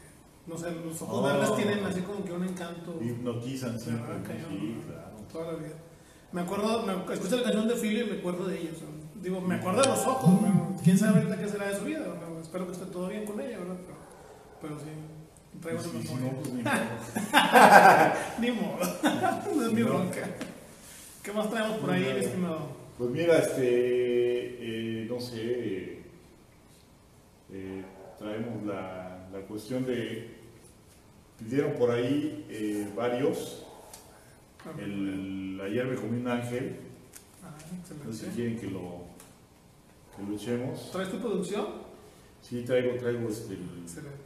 no sé, los ojos Oh. verdes tienen así como que un encanto. Hipnotizan Sí, claro. toda la vida. Me acuerdo, me, escucho la canción de Philly y me acuerdo de ellos. Digo, me acuerdo de los ojos, ¿no? quién sabe ahorita qué será de su vida. ¿no? Espero que esté todo bien con ella, ¿verdad? Pero, pero sí, traigo sí, memoria. no, pues, ni modo. Ni modo, no es mi bronca. ¿Qué más traemos por ahí, No, estimado? Pues mira, este, eh, no sé, eh, eh, traemos la, la cuestión de, pidieron por ahí eh, varios, el, ayer me comí un ángel, Ah, no sé si excelente. quieren que lo, que lo echemos. ¿Traes tu producción? Sí, traigo, traigo este, el- Excelente.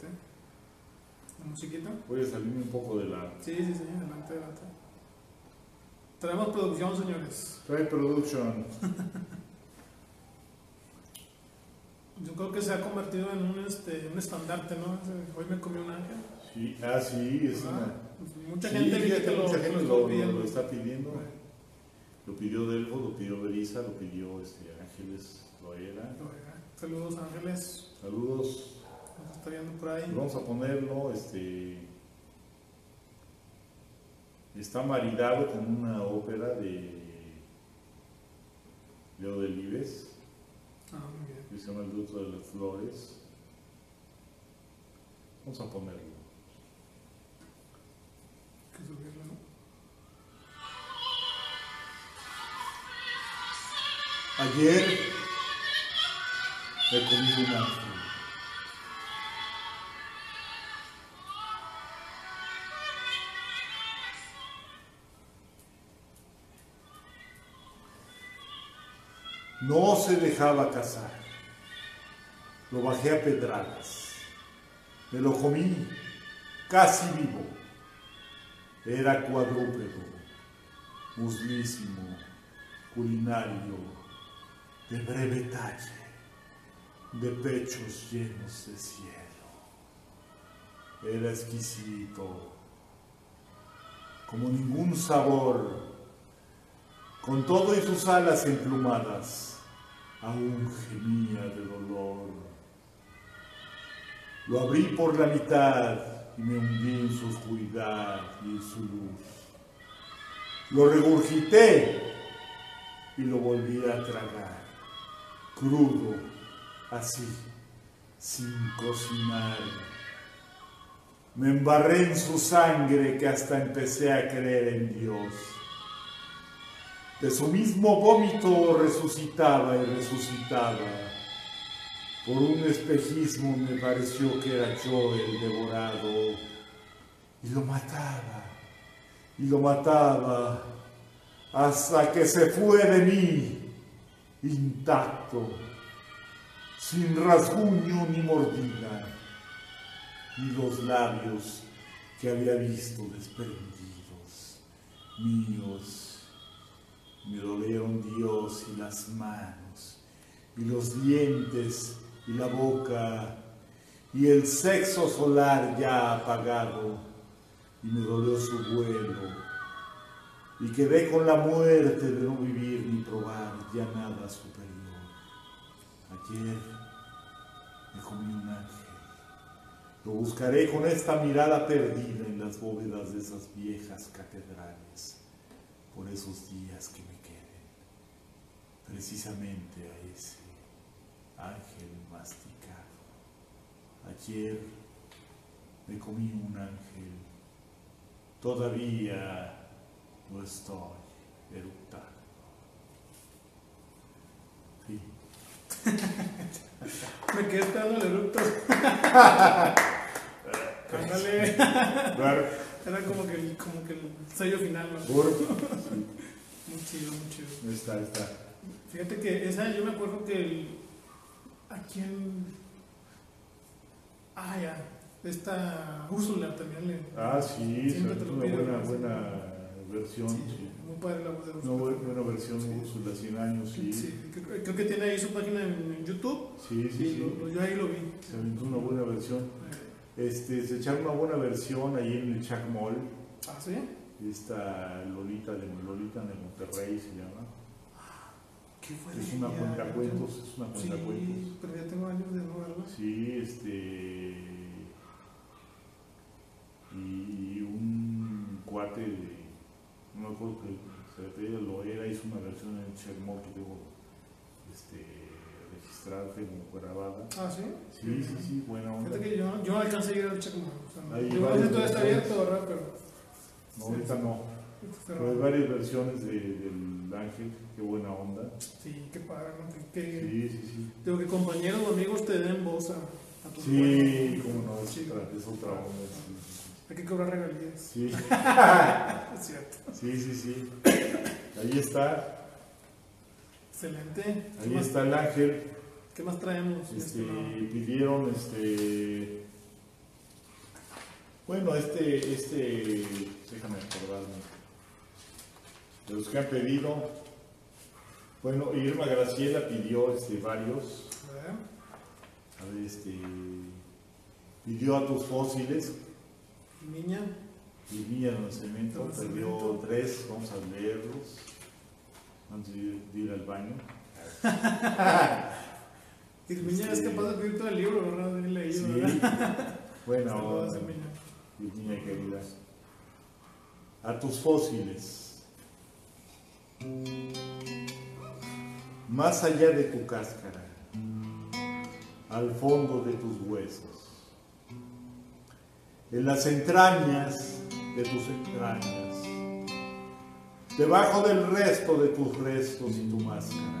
¿La musiquita? voy a salirme un poco de la, Sí, sí, sí, adelante, adelante. Traemos producción, señores. trae production, Yo creo que se ha convertido en un, este, un estandarte, ¿no? Hoy me comí un ángel. sí, ah sí, es Ah, una, mucha sí, gente que lo, mucha que gente lo lo, estuvo pidiendo. lo está pidiendo. Lo pidió Delfo, lo pidió Berisa, lo pidió este, Ángeles Loera. Saludos, Ángeles. Saludos. Está viendo por ahí. Vamos a ponerlo, este. Está maridado con una ópera de Leo Delibes, Ah, muy bien. que se llama El Dueto de las Flores. Vamos a ponerlo. Que subirlo, ¿no? Ayer me comí un No se dejaba cazar. Lo bajé a pedradas. Me lo comí casi vivo. Era cuadrúpedo, muslísimo, culinario, de breve talle, de pechos llenos de cielo. Era exquisito, como ningún sabor, con todo y sus alas emplumadas, aún gemía de dolor. Lo abrí por la mitad y me hundí en su oscuridad y en su luz. Lo regurgité y lo volví a tragar, crudo, así, sin cocinar. Me embarré en su sangre que hasta empecé a creer en Dios. De su mismo vómito resucitaba y resucitaba. Por un espejismo me pareció que era yo el devorado. Y lo mataba, y lo mataba, hasta que se fue de mí, intacto, sin rasguño ni mordida, y los labios que había visto desprendidos, míos, me dolieron Dios y las manos, y los dientes y la boca, y el sexo solar ya apagado, y me dolió su vuelo, y quedé con la muerte de no vivir ni probar ya nada superior. Ayer me comí un ángel. Lo buscaré con esta mirada perdida en las bóvedas de esas viejas catedrales, por esos días que me queden, precisamente a ese ángel masticado. Ayer me comí un ángel, todavía lo estoy eructando. Sí. Me quedé esperando el eructo. Ándale. Era como que, el, como que el sello final, ¿no? por- Muy chido, muy chido. Ahí está, ahí está. Fíjate que esa, yo me acuerdo que el, a quién, ah ya, esta Úrsula también le, Ah, sí, Siempre te lo una buena, buena versión, sí, sí. muy padre la voz de Una Úrsula. buena versión Sí. de Úrsula, 100 años, sí. Sí, creo, creo que tiene ahí su página en, YouTube, Sí, sí, y sí. lo- yo ahí lo vi. Se aventó una buena versión. Este, se echaron una buena versión ahí en el Chac Mall. ah, sí, Esta Lolita de Lolita de Monterrey se llama. ¿qué fue? Es una cuentacuentos, es una Sí, cuentacuentos. pero ya tengo años de no verla. Sí, este. Y un cuate de. No me acuerdo que se le pedí a Loera, hizo una versión en Chermol que debo este, tengo. Ah, sí. Sí, sí, sí, buena onda. Fíjate que yo, yo no alcancé a ir al Chacomán. O sea, yo creo que todavía está abierto, ¿verdad? Pero. No, ahorita no. Pero hay varias versiones de- del Ángel, qué buena onda. Sí, qué padre, ¿no? Que, Sí, sí, sí. Digo que compañeros o amigos te den voz a, a tus Sí, cómo no, es Sí. otra, es otra onda. sí, Hay que cobrar regalías. Sí, Es cierto. sí, sí, sí. Ahí está, Excelente. ¿Qué ahí está el Ángel. ¿Qué más traemos? Este, pidieron este bueno este este déjame acordarme de los que han pedido bueno Irma Graciela pidió este varios A ver. a ver este pidió a tus fósiles Niña. y Villa Nacimiento Nacimiento. pidió tres vamos a leerlos antes de ir al baño Irmiña es capaz de pedir todo el libro, ¿verdad? Bien leído, sí ¿verdad? Irmiña. Virginia querida, a tus fósiles, más allá de tu cáscara, al fondo de tus huesos, en las entrañas de tus entrañas, debajo del resto de tus restos y tu máscara,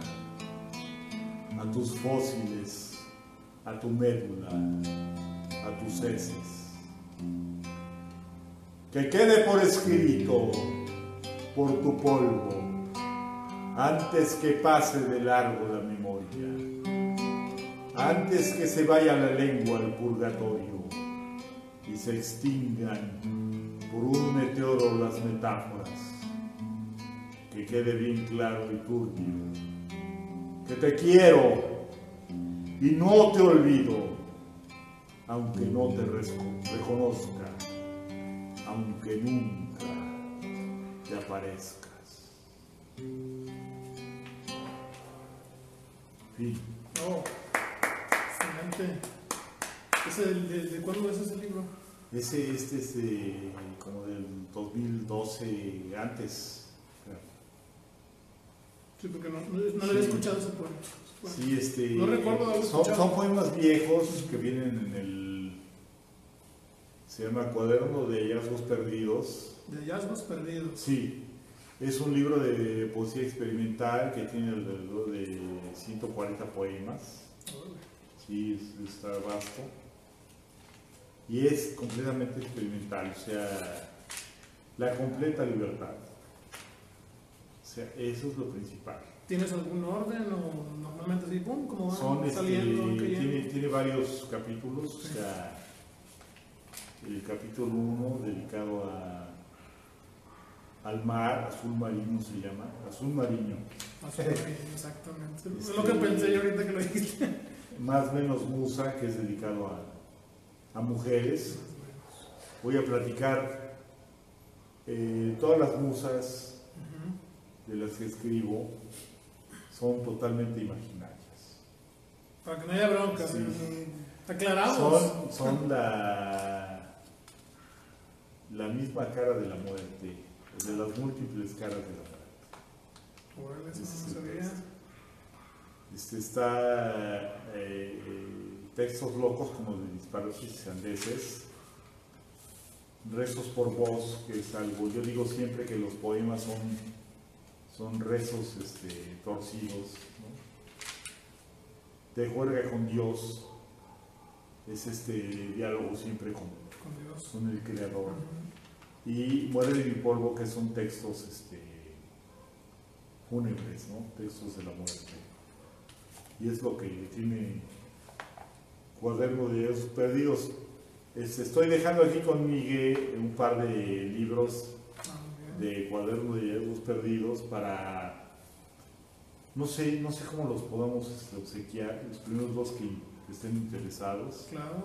a tus fósiles, a tu médula, a tus heces. Que quede por escrito por tu polvo, antes que pase de largo la memoria, antes que se vaya la lengua al purgatorio y se extingan por un meteoro las metáforas, que quede bien claro y turbio, que te quiero y no te olvido, aunque no te reconozca aunque nunca te aparezcas. Fin. Oh, excelente. ¿Ese de cuándo es ese libro? Ese, este es de, como del 2012 antes. Sí, porque no, no, no lo había escuchado ese poema. Bueno, Sí, este, No recuerdo haberlo son, escuchado. son poemas viejos que vienen en el, se llama Cuaderno de Hallazgos Perdidos. De hallazgos perdidos. Sí, es un libro de poesía experimental que tiene alrededor de 140 poemas. Sí, es- está vasto. Y es completamente experimental, o sea, la completa libertad. O sea, eso es lo principal. ¿Tienes algún orden o normalmente así, pum, como van Son, este, saliendo, cayendo? tiene, tiene varios capítulos, o sea, el capítulo 1 dedicado a, al mar, azul marino se llama, azul marino, Azul marino, Exactamente. Es Este- lo que pensé yo ahorita que lo dijiste. más menos musa, que es dedicado a, a mujeres. Voy a platicar eh, todas las musas. De las que escribo son totalmente imaginarias. Para que no haya bronca. Sí. Aclaramos. Son, son la, la misma cara de la muerte, de las múltiples caras de la muerte. Órale, eso no sabía. Este, está eh, textos locos como de disparos andeses, rezos por voz, que es algo, yo digo siempre que los poemas son, son rezos este, torcidos, ¿no? de juerga con Dios, es este diálogo siempre con, Con Dios. con el Creador y Muere de mi polvo, que son textos este, fúnebres, ¿no? textos de la muerte. Y es lo que tiene Cuaderno de Dios Perdidos. Este, estoy dejando aquí con Miguel un par de libros. De Cuaderno de Dios Perdidos para, no sé, no sé cómo los podamos este, obsequiar, los primeros dos que, estén interesados. Claro.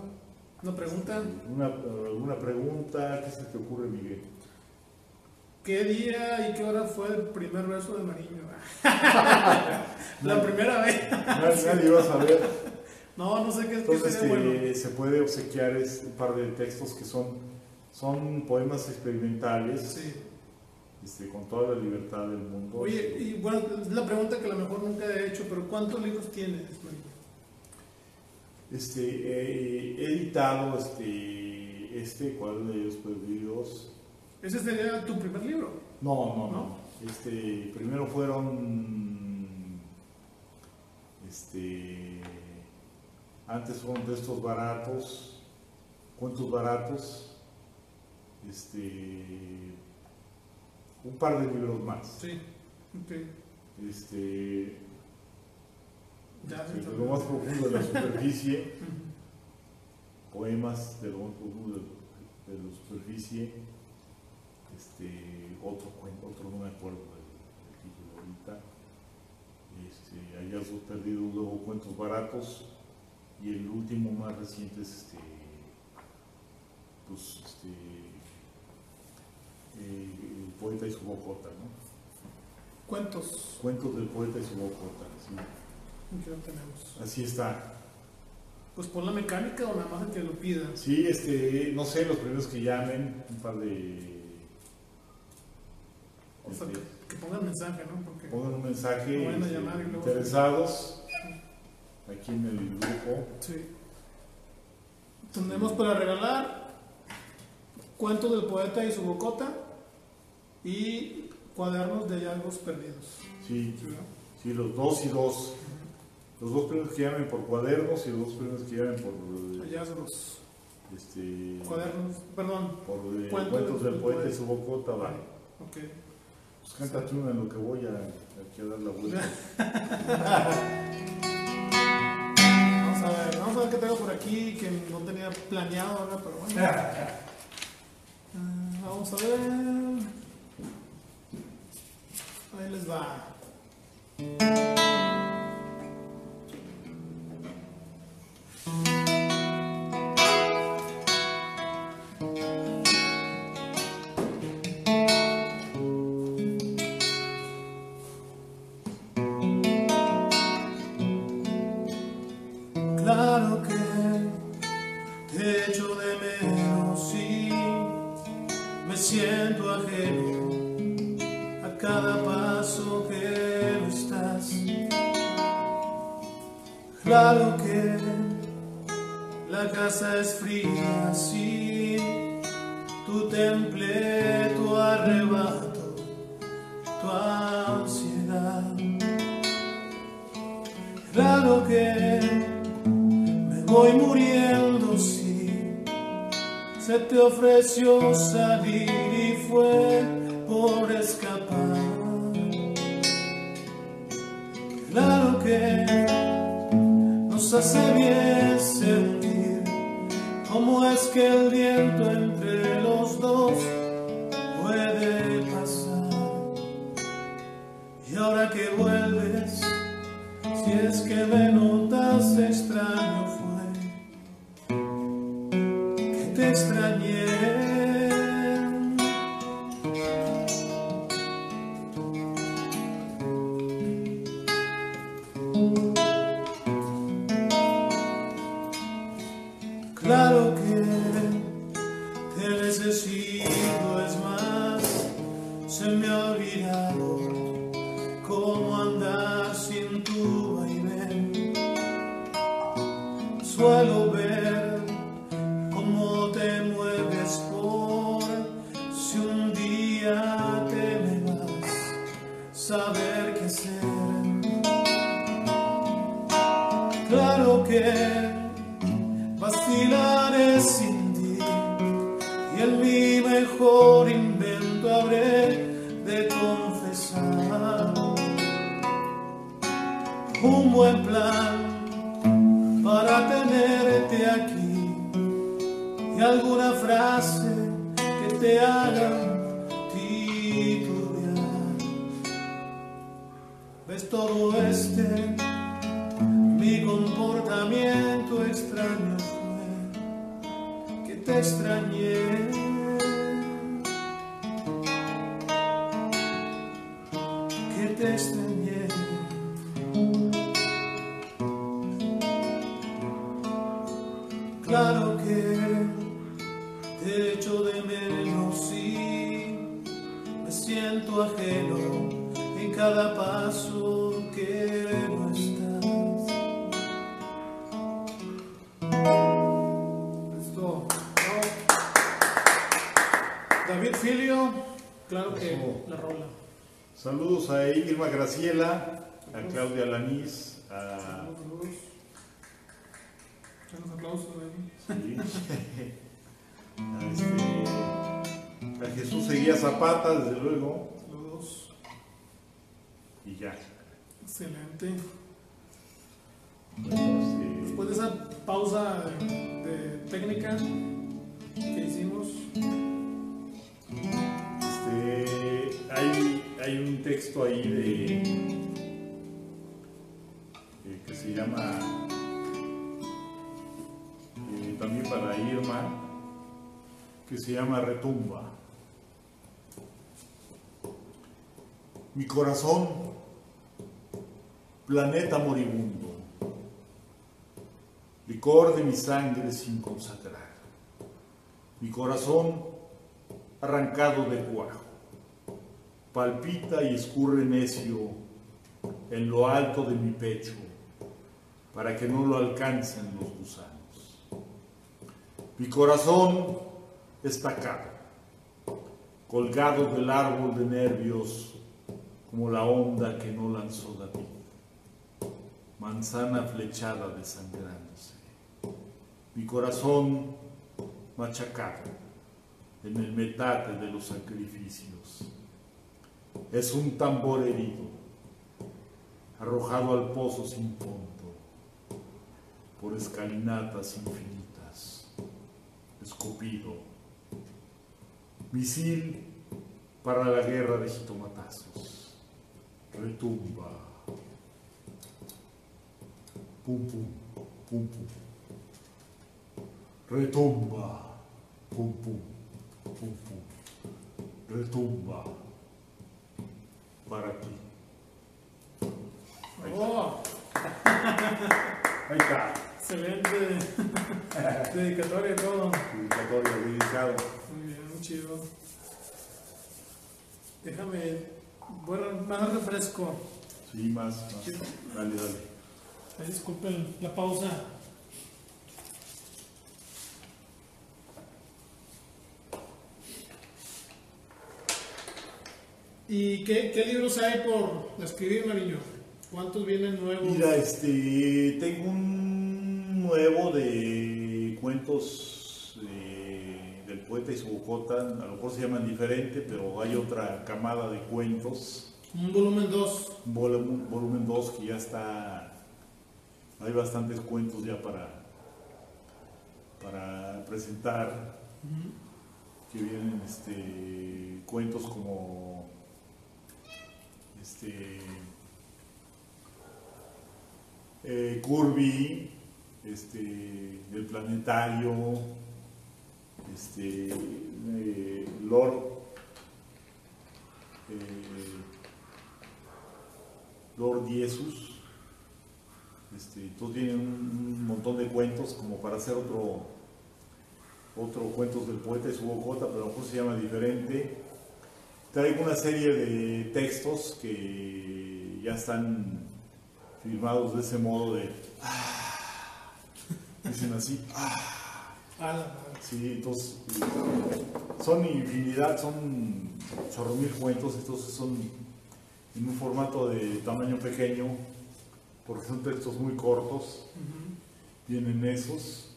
Una pregunta. Una, ¿Alguna pregunta? ¿Qué se te ocurre, Miguel? ¿Qué día y qué hora fue el primer verso de Mariño? La primera vez. Nadie, va a saber. No, no sé qué, qué Entonces sería este, bueno. se puede obsequiar este, un par de textos que son, son poemas experimentales Sí. Este, con toda la libertad del mundo. Oye, y bueno, es la pregunta que a lo mejor nunca he hecho, pero ¿cuántos libros tienes? Este, eh, he editado este, este, ¿cuál de ellos perdidos? ¿Ese sería tu primer libro? No, no, ¿No? no. Este, primero fueron, este, antes fueron de estos baratos, cuentos baratos, este, un par de libros más. Sí. Ok. Este, Ya, este, de lo más profundo de la superficie, poemas de lo más profundo de, de la superficie, este, otro cuento, otro no me acuerdo del, del título ahorita, este, hallazgos perdidos, luego cuentos baratos, y el último más reciente es este, pues, este, eh, el poeta y su bocota, ¿no? ¿Cuántos? Cuentos del poeta y su bocota, sí. que no tenemos? así está. Pues pon la mecánica o nada más que lo pida. Sí, este, no sé, los primeros que llamen, un par de. O sea, este, que, que pongan mensaje, ¿no? Porque pongan un mensaje. Me van a este, llamar y luego- interesados aquí en el grupo. Sí. Tenemos para regalar cuentos del poeta y su bocota y cuadernos de hallazgos perdidos. Sí, ¿Sí, los dos y dos. Los dos primeros que llamen por cuadernos y los dos primeros que llamen por. eh, Hallazgos, Este, cuadernos, perdón. por eh, Cuentos cuentos del del poeta y poeta. su bocota, vale. Ok. Pues cántate una en lo que voy a, aquí a dar la vuelta. Vamos a ver, vamos a ver qué tengo por aquí que no tenía planeado, ¿verdad? Pero bueno. Ah, vamos a ver. Ahí les va. Graciela, se llama Retumba. Mi corazón, planeta moribundo, licor de mi sangre sin consagrar. Mi corazón arrancado de cuajo, palpita y escurre necio en lo alto de mi pecho, para que no lo alcancen los gusanos. Mi corazón estacado, colgado del árbol de nervios, como la onda que no lanzó David, manzana flechada desangrándose. Mi corazón machacado en el metate de los sacrificios. Es un tambor herido, arrojado al pozo sin fondo, por escalinatas infinitas, escupido, misil para la guerra de jitomatazos, retumba, pum pum, pum pum, retumba, pum pum pum, pum, retumba. Para ti. Ahí, ¡oh! ahí está, Excelente. Dedicatoria y todo. dedicatoria dedicado. Muy bien, muy chido. Déjame, bueno, más refresco. Sí, más, más. Dale, dale. Disculpen la pausa. ¿Y qué, qué libros hay por escribir, Mariño? ¿Cuántos vienen nuevos? Mira, este, tengo un nuevo de cuentos poeta y su bocota, a lo mejor se llaman diferente, pero hay otra camada de cuentos, Un volumen 2. un volumen, volumen 2 que ya está, hay bastantes cuentos ya para, para presentar, que vienen este, cuentos como este, eh, Curvy, este, El Planetario, este, Lord, eh, Lord Jesus. Este, entonces vienen un, montón de cuentos como para hacer otro, otro cuentos del poeta y su bocota, pero a lo mejor se llama diferente. Traigo una serie de textos que ya están firmados de ese modo de "Ah", dicen así "Ah", A la madre. Sí entonces son infinidad son chorro mil cuentos entonces son en un formato de tamaño pequeño porque son textos muy cortos vienen esos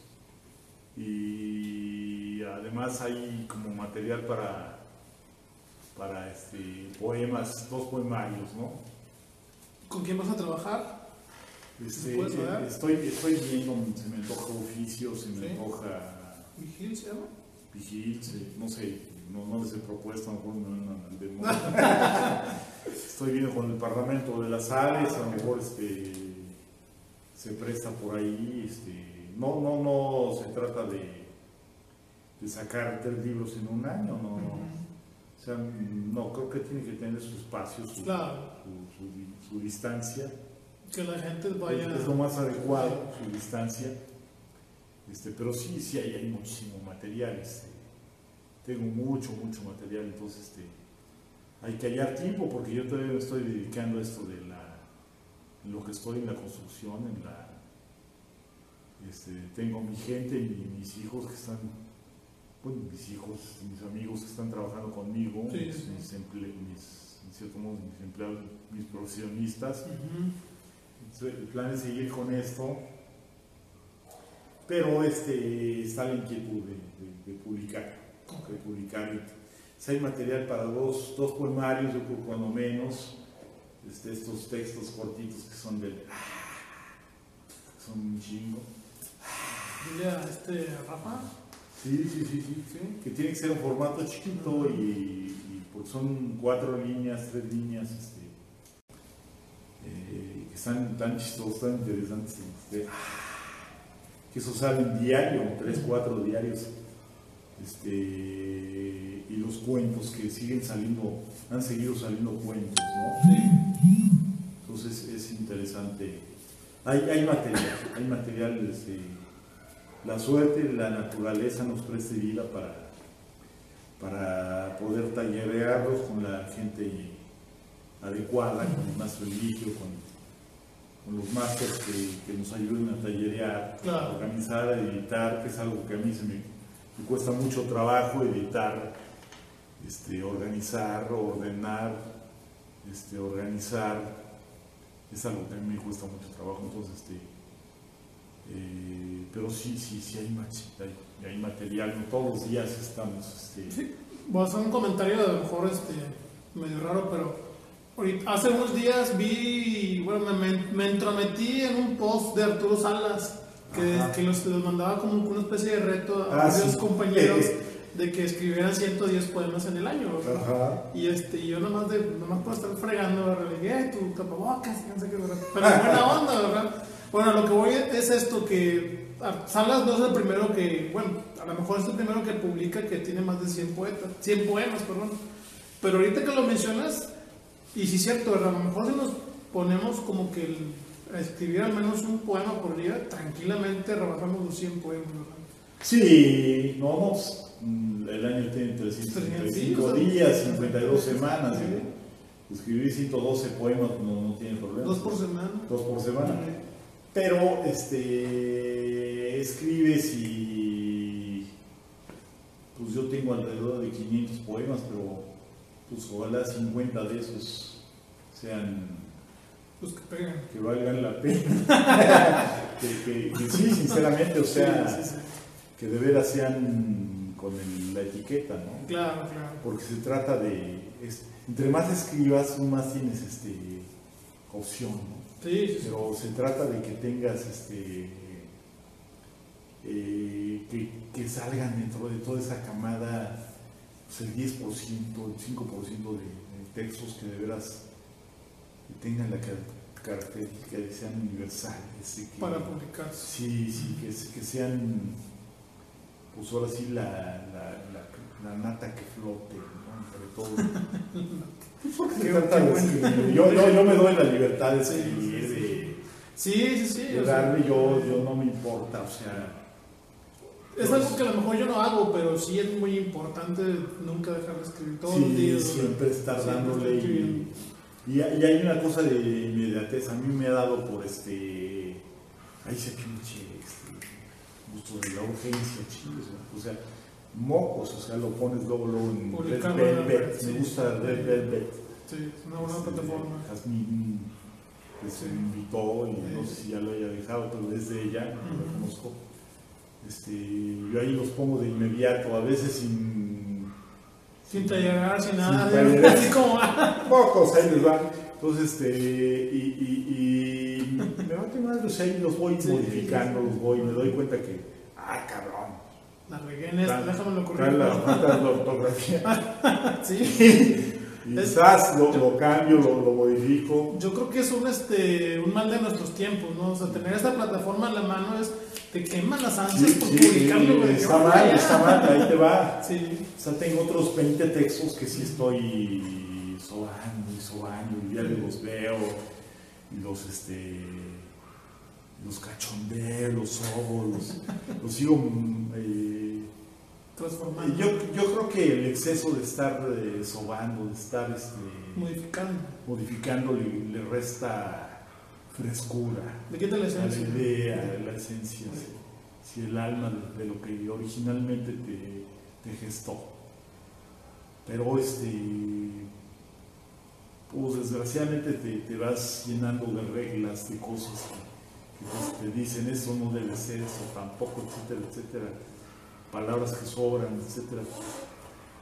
y además hay como material para para este poemas dos poemarios no ¿Con quién vas a trabajar? Este, estoy, estoy viendo, se me antoja oficio, se me Sí. antoja ¿Vigil se llama? vigil, no sé, no, no les he propuesto, a lo mejor me van al demonio. Estoy viendo con el Parlamento de las Sales, a lo mejor este, se presta por ahí. Este, no, no, no se trata de, de sacar tres libros en un año, no, no. O sea, no, creo que tiene que tener su espacio, su, Claro. su- su su distancia. Que la gente vaya. Es, es lo más adecuado, su distancia. Este, pero sí, sí hay, hay muchísimo material. este, tengo mucho, mucho material. Entonces, este, hay que hallar tiempo porque yo todavía me estoy dedicando a esto de la, lo que estoy en la construcción, en la, este, tengo mi gente y mis hijos que están, bueno, mis hijos, mis amigos que están trabajando conmigo, Sí, mis, sí. mis emple- mis- en cierto modo, mis empleados, mis profesionistas. Entonces, El plan es seguir con esto, pero este, está la inquietud de, de- de publicar, de publicar. Si hay material para dos, dos poemarios, yo creo cuando menos, este, estos textos cortitos que son del... que son un chingo. Dile a este Rafa. Sí, sí, sí, sí, sí, que tiene que ser un formato chiquito y, y porque son cuatro líneas, tres líneas, este, eh, que están tan chistosos, tan interesantes, este, que eso sale en diario, tres, cuatro diarios, este, y los cuentos que siguen saliendo, han seguido saliendo cuentos, ¿no? Entonces es interesante. Hay, hay material, hay material, este, la suerte, la naturaleza nos preste vida para, para poder tallerearlos con la gente adecuada, con el maestro Eligio, con, con los másteres que, que nos ayuden a tallerear, Claro. a organizar, a editar, que es algo que a mí se me, me cuesta mucho trabajo, editar, este, organizar, ordenar, este, organizar, es algo que a mí me cuesta mucho trabajo, entonces, este, eh, pero sí, sí, sí hay, hay, hay material, no todos los días estamos, este, Sí. Voy a hacer un comentario a lo mejor este, medio raro, pero hace unos días vi, bueno, me, me- me entrometí en un post de Arturo Salas que, los, los mandaba como una especie de reto a Ah, varios sí. compañeros de que escribieran 110 poemas en el año. ¿verdad? Ajá. Y este, yo nomás, de, nomás por estar fregando, ¿verdad? le dije, "Eh, tu tapabocas, no sé qué, ¿verdad? Pero en buena onda, ¿verdad? Bueno, lo que voy es esto, que ah, Salas no es el primero que, bueno, a lo mejor es el primero que publica que tiene más de 100 poetas, 100 poemas, perdón. Pero ahorita que lo mencionas, y sí es cierto. A lo mejor si nos ponemos como que el- a escribir al menos un poema por día, tranquilamente rebasamos los 100 poemas, ¿verdad? Sí, no, no, pues, mm, el año tiene 365 Sí, o sea, días, 52 semanas. sí. ¿no? Escribir 112 poemas no, no tiene problema. Dos por semana. Dos por semana. Pero este, escribes y pues yo tengo alrededor de 500 poemas, pero pues ojalá 50 de esos sean Los que pegan. que valgan la pena. que, que- que sí, sinceramente, o sea, Sí, sí, sí. que de veras sean con el- la etiqueta, ¿no? Claro, claro. Porque se trata de, es- entre más escribas, más tienes este, opción, ¿no? Sí. Pero se trata de que tengas este eh, que, que salgan dentro de toda esa camada pues, el 10%, el 5% de, de textos que de veras tengan la car- característica de que sean universales. que- Para publicarse. Sí, sí, que, se- que sean, pues ahora sí, la, la, la, la nata que flote, ¿no? Entre todo. Qué- qué yo, yo, yo me doy la libertad de Sí, escribir, sí, sí. de, Sí, sí, sí. de o sea, darle, yo, yo no me importa, o sea, Es algo que a lo mejor yo no hago, pero sí es muy importante nunca dejar de escribir todos sí, los días. siempre estar dándole. Y, y, y hay una cosa de inmediatez, a mí me ha dado por este, ahí se pinche, este, gusto de la urgencia, chicos, o sea, mocos, o sea, lo pones luego, luego en Red Velvet, sí. me gusta Red Velvet. Sí, es una buena Este, plataforma. Jazmín pues, me invitó y no sé si ya lo haya dejado, pero es de ella, no la Ujú. conozco. Este, yo ahí los pongo de inmediato, a veces sin. Sin tallerar, sin sin nada. tallerar. Así como. ah, Pocos, ahí les van. Entonces, este, y, y, y me va a quemar, o sea, ahí los voy Sí, modificando, sí, sí. los voy, me doy cuenta que, ah, cabrón, La regué en Tal- déjame lo la, corrijo. falta la ortografía. Sí. Quizás lo, lo cambio, lo, lo modifico. Yo creo que es un, este, un mal de nuestros tiempos, ¿no? O sea, tener esta plataforma en la mano es. Te queman las ansias Sí, por publicarlo, está Yo, mal, está mal, ahí te va. Sí. O sea, tengo otros 20 textos que sí estoy sobando y sobando, y ya los veo, y los, este, los cachondeo, los sobo, los, los sigo mm, eh, transformando. Yo, yo creo que el exceso de estar eh, sobando, de estar este, modificando. modificando, le, le resta frescura Le quita la a la esencia. idea, a la esencia, si, si el alma de, de lo que originalmente te, te gestó. Pero este, pues desgraciadamente te, te vas llenando de reglas, de cosas que, que pues, te dicen eso no debe ser, eso tampoco, etcétera, etcétera. Palabras que sobran, etcétera.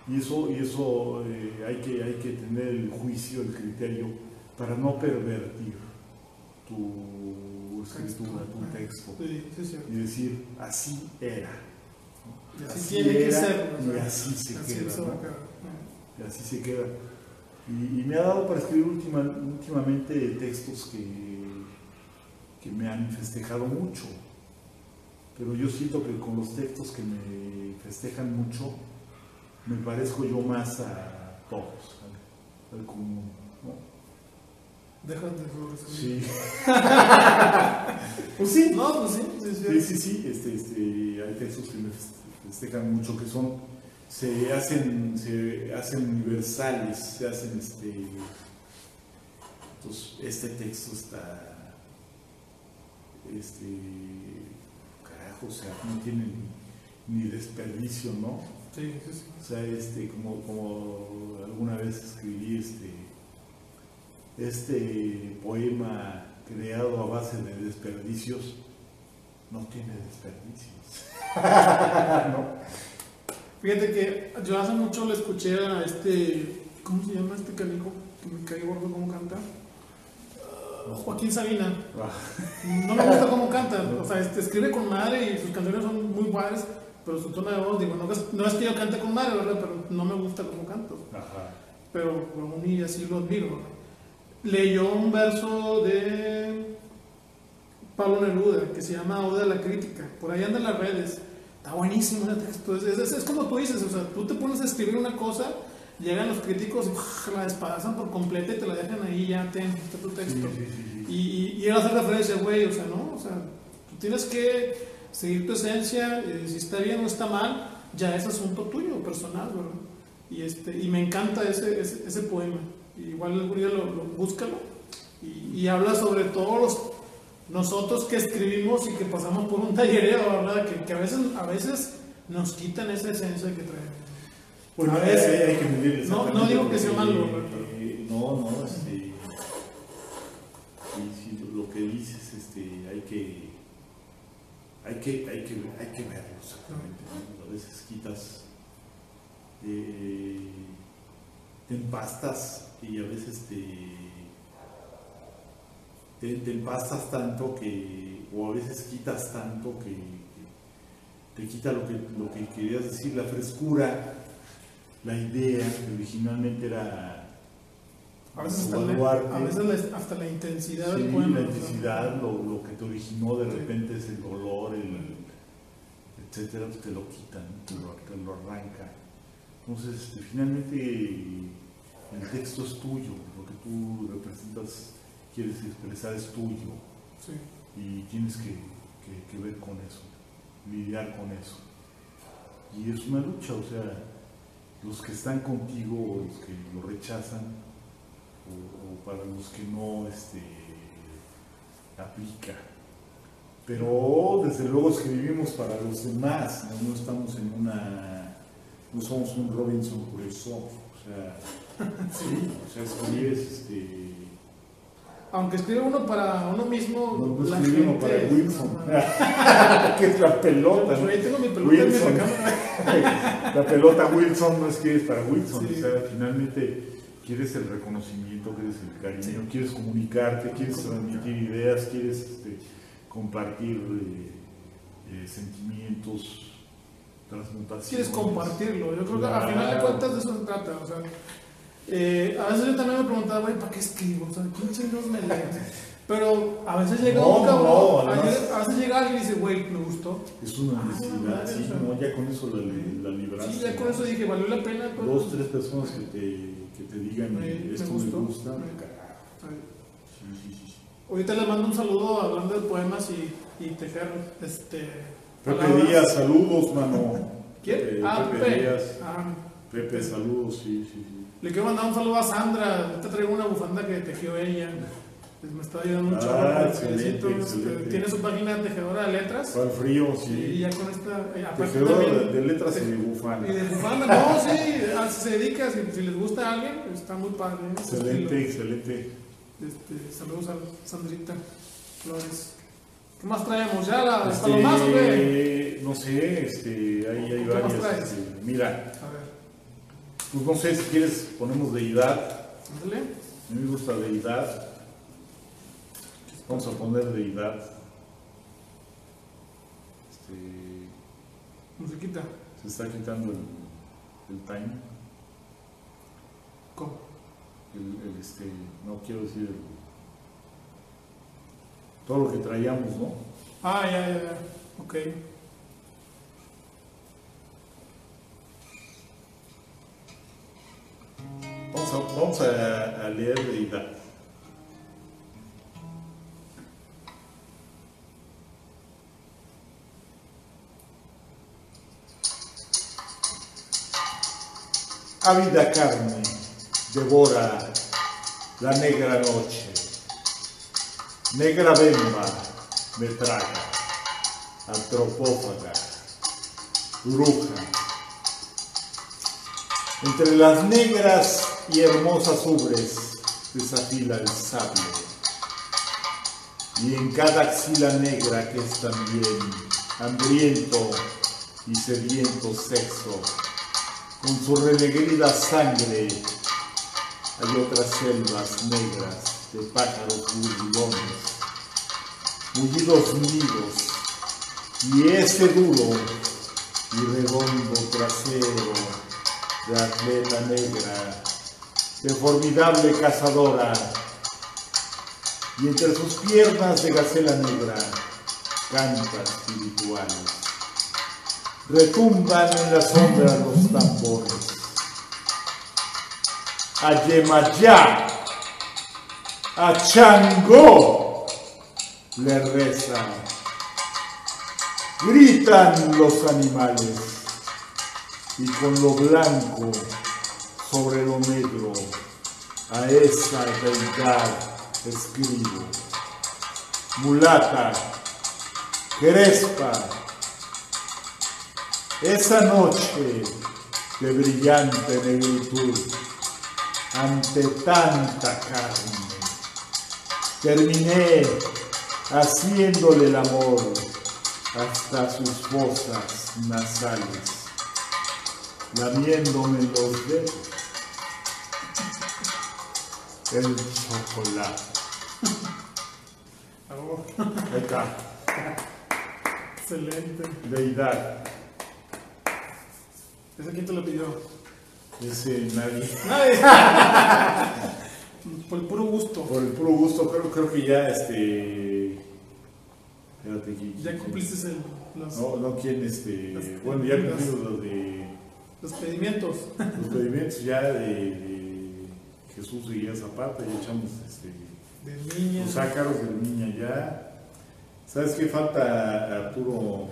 Y eso, y eso eh, hay, que, hay que tener el juicio, el criterio para no pervertir tu escritura, tu texto. Sí, sí. Y decir, así era. Y así, Así tiene que era, ser. o y así se queda. Y así se queda. Y, y me ha dado para escribir última- últimamente textos que, que me han festejado mucho. Pero yo siento que con los textos que me festejan mucho, me parezco yo más a todos, al, al común. Dejas de. Sí. pues sí. No, pues sí, sí, es Sí, cierto. sí, sí, este, este, hay textos que me festejan mucho, que son, se hacen, se hacen universales, se hacen, este, entonces, este texto está, este, carajo, o sea, no tiene ni, ni desperdicio, ¿no? Sí, sí, sí. O sea, este, como, como alguna vez escribí este, este poema creado a base de desperdicios, no tiene desperdicios. no. Fíjate que yo hace mucho le escuché a este, ¿cómo se llama este canijo? Que me cae gordo cómo canta. Ah, Joaquín Sabina. No me gusta cómo canta. O sea, este, escribe con madre y sus canciones son muy guays, pero su tono de voz, digo, no, es- no es que yo cante con madre, ¿verdad? Pero no me gusta cómo canto. Ajá. Pero aún y así lo admiro. Leyó un verso de Pablo Neruda que se llama Oda a la Crítica. Por ahí anda en las redes. Está buenísimo ese texto. Es, es- es como tú dices, o sea, tú te pones a escribir una cosa, llegan los críticos y la despedazan por completo y te la dejan ahí ya, ten, este es tu texto. sí, sí, sí. Y, y, y él hace referencia, güey, o sea, ¿no? O sea, tú tienes que seguir tu esencia, eh, si está bien o está mal, ya es asunto tuyo, personal, ¿verdad? Y, este, y me encanta ese, ese, ese poema. Igual algún día lo, lo- búscalo. Y, y habla sobre todos los, nosotros que escribimos y que pasamos por un tallereo, ¿verdad? Que, que a, veces, a veces nos quitan esa esencia que traemos. Bueno, A hay, veces- hay- hay que medir no- no digo que sea malo, eh, no, no, este, y si lo que dices, este, hay que, hay que, hay que, hay que verlo exactamente. ¿no? A veces quitas, eh, te empastas y a veces te, te, te empastas tanto que, o a veces quitas tanto que, que te quita lo que, lo que querías decir, la frescura, la idea que originalmente era A veces, hasta la, a veces hasta la intensidad Sí, del poema. la intensidad, lo, lo que te originó de repente es el dolor, el, etcétera, pues te lo quitan, te lo, te lo arranca. Entonces, este, finalmente el texto es tuyo, lo que tú representas, quieres expresar es tuyo Sí. y tienes que, que- que ver con eso, lidiar con eso. Y es una lucha, o sea, los que están contigo o los que lo rechazan, o, o para los que no este, aplica. Pero desde luego escribimos para los demás, no, No estamos en una, no somos un Robinson Crusoe, o sea, sí, o sea, escribes este, Aunque escribe uno para uno mismo, no, no la escribe uno gente... para Wilson, que es la pelota, Yo ¿no? ahí tengo mi pelota en mi Wilson. recámara. La pelota Wilson no escribes para Wilson, Sí. o sea, finalmente quieres el reconocimiento, quieres el cariño, Sí. quieres comunicarte, quieres transmitir ideas, quieres este, compartir eh, eh, sentimientos, transmutaciones. Quieres compartirlo. Yo creo que al final de cuentas de eso se trata. O sea, eh, a veces yo también me preguntaba, güey, ¿para qué escribo? O sea, ¿quién chingados me lee? Pero a veces llega No, un cabrón, no, a, veces, a veces llega alguien y dice, güey, me gustó. Es una Ah, necesidad, sí, no, ya con eso la, la libraste. Sí, ya con eso dije, valió la pena. pues. Dos, tres personas que te, que te digan, Me- esto me, gustó. gusta, Me- carajo. Ay. Sí, sí, sí, sí. Ahorita le mando un saludo hablando de poemas y, y tejer este, Pepe palabras. Díaz, saludos, mano. ¿Quién? Pepe- ah, Pepe Pepe. Díaz. Ah, Pepe, saludos, sí, sí, sí. Le quiero mandar un saludo a Sandra. Te traigo una bufanda que tejió ella. Pues me está ayudando un Ah, excelente, este, excelente. Tiene su página tejedora de letras. Para el frío, Y sí. ya con esta. eh, aparte Tejedor también- de, de letras y de Y bufanda. de bufanda, no, sí, a- se dedica, si, si les gusta a alguien, está muy padre. ¿eh? Excelente, excelente. Este, saludos a Sandrita Flores. ¿Qué más traemos? ¿Ya la Este, palomas no sé, este, ahí hay ¿Qué más varias. traes? este, mira, A ver, pues no sé si quieres ponemos deidad. ándale. A mí me gusta deidad. Vamos a poner deidad. Este, Musiquita. se está quitando el, el time. ¿Cómo? El, el, este, no quiero decir el- todo lo que traíamos, ¿no? Ah, ya, ya, ya. Ok. Vamos a, vamos a, a leer deidad. Ávida carne devora la negra noche. Negra bemba me traga, antropófaga, bruja. Entre las negras y hermosas ubres desafila el sable. Y en cada axila negra que es también hambriento y sediento sexo, con su renegrida sangre hay otras selvas negras de pájaros burbulones, mullidos nidos, y ese duro y redondo trasero atleta negra, de formidable cazadora, y entre sus piernas de gacela negra canta espirituales. Retumban en la sombra los tambores. A Yemayá, a Changó, le reza. Gritan los animales y con lo blanco sobre lo negro a esa deidad escribo. Mulata, crespa, esa noche de brillante negritud ante tanta carne, terminé haciéndole el amor hasta sus fosas nasales lamiéndome los dedos. El chocolate. Ahí está. excelente. Deidad. ¿Ese quién te lo pidió? Ese nadie. Nadie. Por el puro gusto. Por el puro gusto, creo, creo que ya este. Espérate. Ya cumpliste el- los, No, no, quién este. Las- Bueno, ya cumplimos los de. Los pedimientos. Los pedimentos ya de, de Jesús y ya Zapata, ya echamos este. De niña. Los ácaros del niña ya. ¿Sabes qué falta Arturo?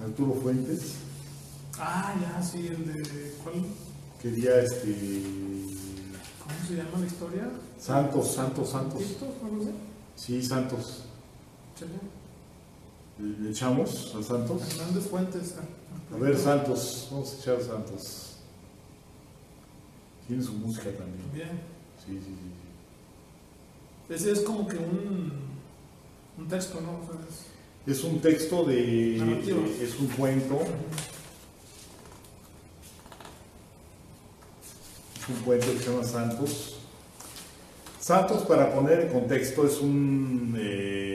Arturo Fuentes. Ah, ya, sí, el de. ¿Cuál? Quería este. ¿Cómo se llama la historia? Santos, Santos, Santos. ¿Santos? No lo sé. Sí, Santos. Chale. ¿Le echamos a Santos? Hernández Fuentes. ah, A ver, Santos. Vamos a echar a Santos. Tiene su música también. Bien. Sí, sí, sí. sí. Ese es como que un. Un texto, ¿no? O sea, es- Es un texto de- es un cuento. Es un cuento que se llama Santos. Santos, para poner en contexto, es un. eh,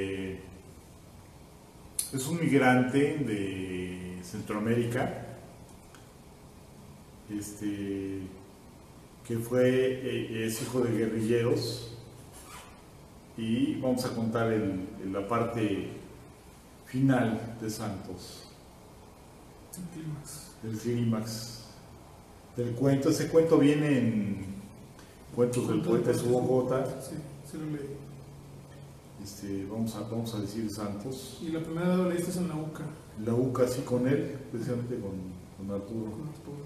es un migrante de Centroamérica. Este. que fue. eh, es hijo de guerrilleros. Y vamos a contar el- la parte final de Santos, el clímax. del clímax del cuento. Ese cuento viene en Cuentos del Poeta de su Bogotá. Sí, sí lo leí. Este, vamos, a, vamos a decir Santos. Y la primera vez lo leíste en la UCA. la UCA así con él, precisamente con, con Arturo. Con Arturo.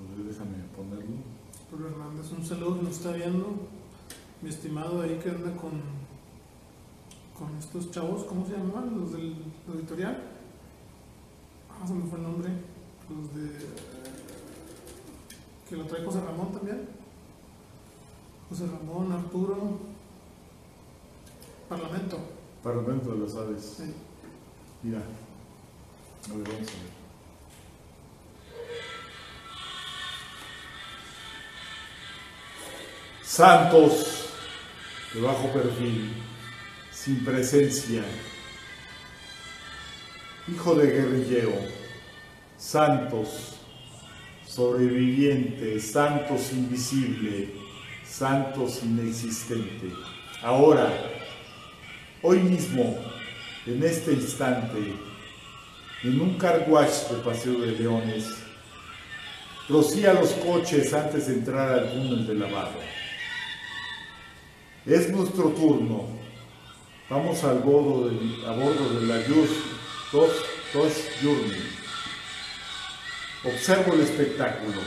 Entonces, déjame ponerlo. Arturo Hernández, un saludo que nos está viendo. Mi estimado ahí que anda con, con estos chavos, ¿cómo se llamaban? Los del editorial. Ah, se me fue el nombre. Los de. que lo trae José Ramón también. José Ramón, Arturo. Parlamento. Parlamento de las Aves. Sí. Mira. A ver, vamos a ver. Santos de bajo perfil, sin presencia, hijo de guerrillero, Santos, sobreviviente, Santos invisible, Santos inexistente. Ahora, hoy mismo, en este instante, en un carwash de Paseo de Leones, rocía los coches antes de entrar al túnel de lavado. Es nuestro turno. Vamos al bordo a bordo de la Yus Tosh Journey. Observo el espectáculo.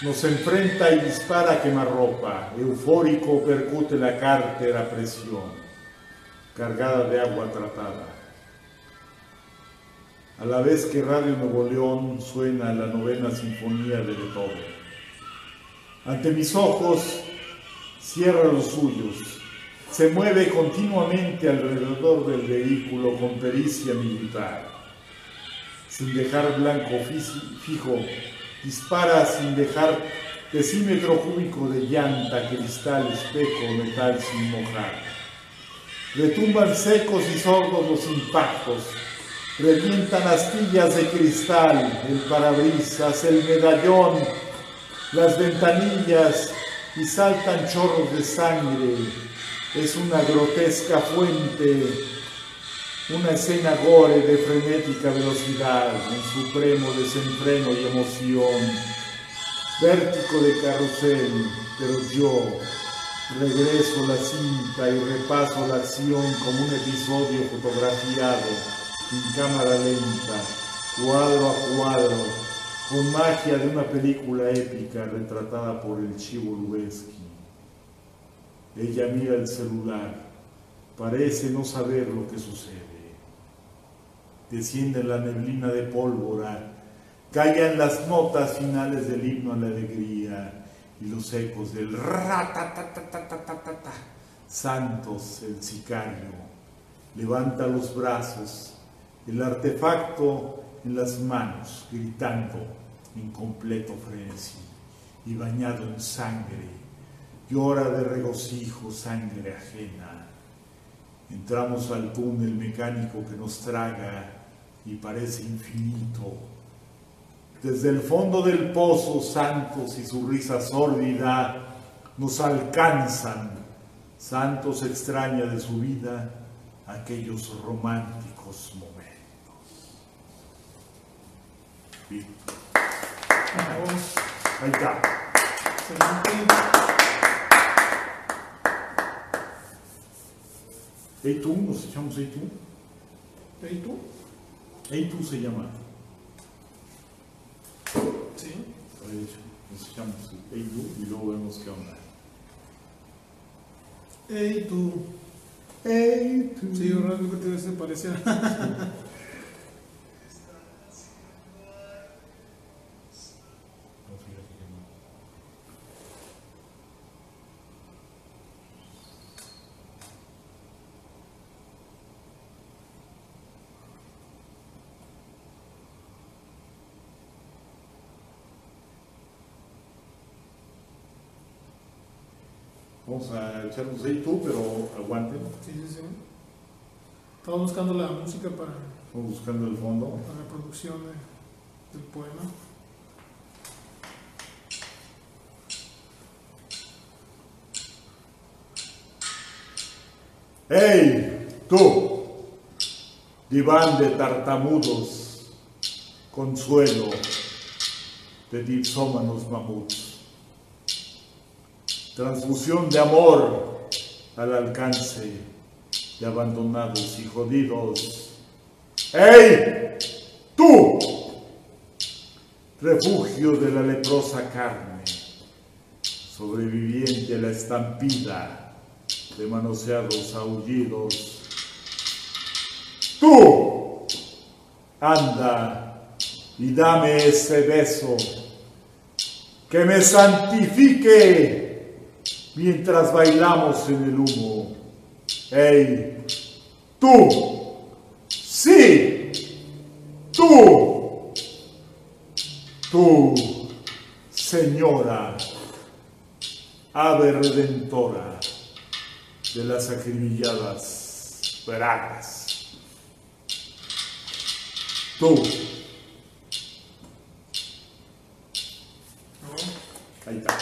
Nos enfrenta y dispara a quemarropa. Eufórico percute la cártera presión, cargada de agua tratada. A la vez que Radio Nuevo León suena la novena sinfonía de Beethoven. Ante mis ojos cierra los suyos, se mueve continuamente alrededor del vehículo con pericia militar. Sin dejar blanco fijo, dispara sin dejar decímetro cúbico de llanta, cristal, espejo, metal sin mojar. Retumban secos y sordos los impactos, revientan astillas de cristal, el parabrisas, el medallón, las ventanillas y saltan chorros de sangre. Es una grotesca fuente, una escena gore de frenética velocidad, un supremo desenfreno y emoción. Vértigo de carrusel, pero yo regreso la cinta y repaso la acción como un episodio fotografiado en cámara lenta, cuadro a cuadro, con magia de una película épica retratada por el Chivo Lubeski. Ella mira el celular, parece no saber lo que sucede. Desciende la neblina de pólvora, callan las notas finales del himno a la alegría y los ecos del ratatatatata. Santos, el sicario, levanta los brazos, el artefacto en las manos, gritando en completo frenesí y bañado en sangre, llora de regocijo sangre ajena. Entramos al túnel mecánico que nos traga y parece infinito desde el fondo del pozo, Santos y su risa sórdida nos alcanzan. Santos extraña de su vida aquellos románticos momentos. Bien, ahí está. Tú, nos echamos Hey tú. ¿Y tú? Hey tú se llama. Sí. Hecho, nos echamos Hey tú y luego vemos qué onda. Hey tú. Sí, ¿verdad? Creo que te se parecía. No, fíjate que no. Vamos a echarnos ahí tú, pero aguanten. Sí, sí, sí. Estaba buscando la música para, Estamos buscando el fondo. para la producción de- del poema. ¡Hey! Tú, diván de tartamudos, consuelo de dipsómanos mamuts, transfusión de amor al alcance de abandonados y jodidos, ¡Ey! ¡Tú! Refugio de la leprosa carne, sobreviviente a la estampida de manoseados aullidos. ¡Tú! Anda y dame ese beso que me santifique mientras bailamos en el humo. ¡Ey! ¡Tú! ¡Sí! ¡Tú! ¡Tú, Señora, ave redentora de las acribilladas bragas! ¡Tú! Ahí está.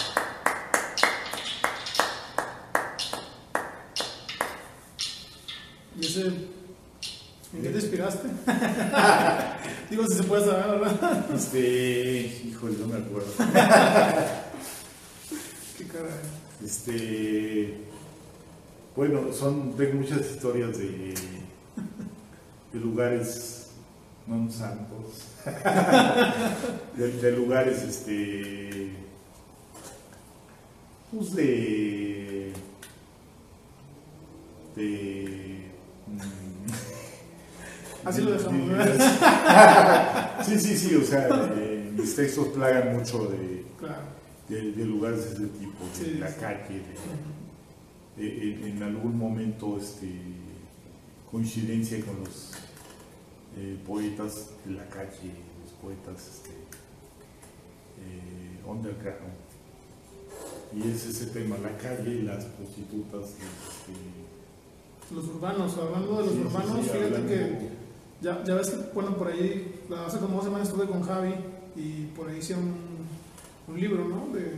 ¿Y ese en qué te inspiraste? Digo, si se puede saber, ¿verdad? Este, híjole, no me acuerdo. Qué caray. Este, bueno, son, tengo muchas historias de, de lugares no santos, de, de lugares, este, pues de, de, mm, Así lo dejamos. Sí, sí, sí, o sea, eh, mis textos plagan mucho de, Claro. de, de lugares de ese tipo, de Sí, la sí. calle, de, de- en- algún momento este, coincidencia con los eh, poetas de la calle, los poetas este, eh, underground. Y es ese tema, la calle las prostitutas. este, Los urbanos, hablando de los sí, urbanos, fíjate que ya, ya ves que, bueno, por ahí, hace como dos semanas estuve con Javi y por ahí hicieron un, un libro, ¿no? De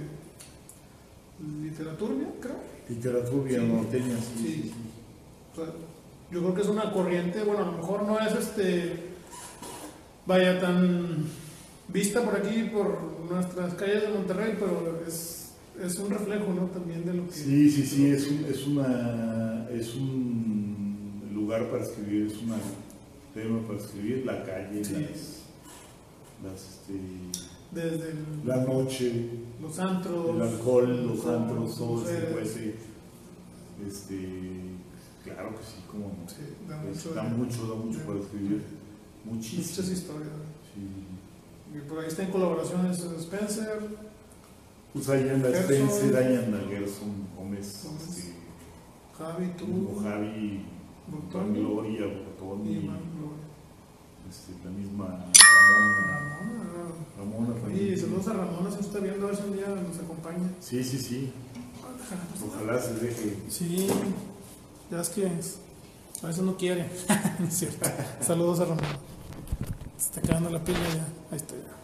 literatura, creo. Literatura Sí. norteña, sí, Sí. O sea, yo creo que es una corriente, bueno, a lo mejor no es este, vaya tan vista por aquí, por nuestras calles de Monterrey, pero es, es un reflejo, ¿no? También de lo que... Sí, sí, sí, es un, es una, es un lugar para escribir, es un tema para escribir, la calle, Sí. las, las, este, Desde el- la noche, los antros, el alcohol, los los antros, todo ese, este, claro que sí, como no. Sí, da mucho da mucho, da mucho de- para escribir, muchísimo. Muchas historias. Sí. Y por ahí está en colaboraciones Spencer, Pues ahí anda. Spencer, ahí anda Gerson Gómez, Gómez. este, Javi, tú, Javi, Gloria, y Botoni, Iván Gloria. Este, la misma Ramona. Ramona, Ramona saludos a Ramona, si está viendo, a ver si un día nos acompaña. Sí, sí, sí. Ojalá se deje. Sí, ya es que es- a veces no quiere. Cierto. Saludos a Ramona. Se está quedando la pila ya. Ahí está ya.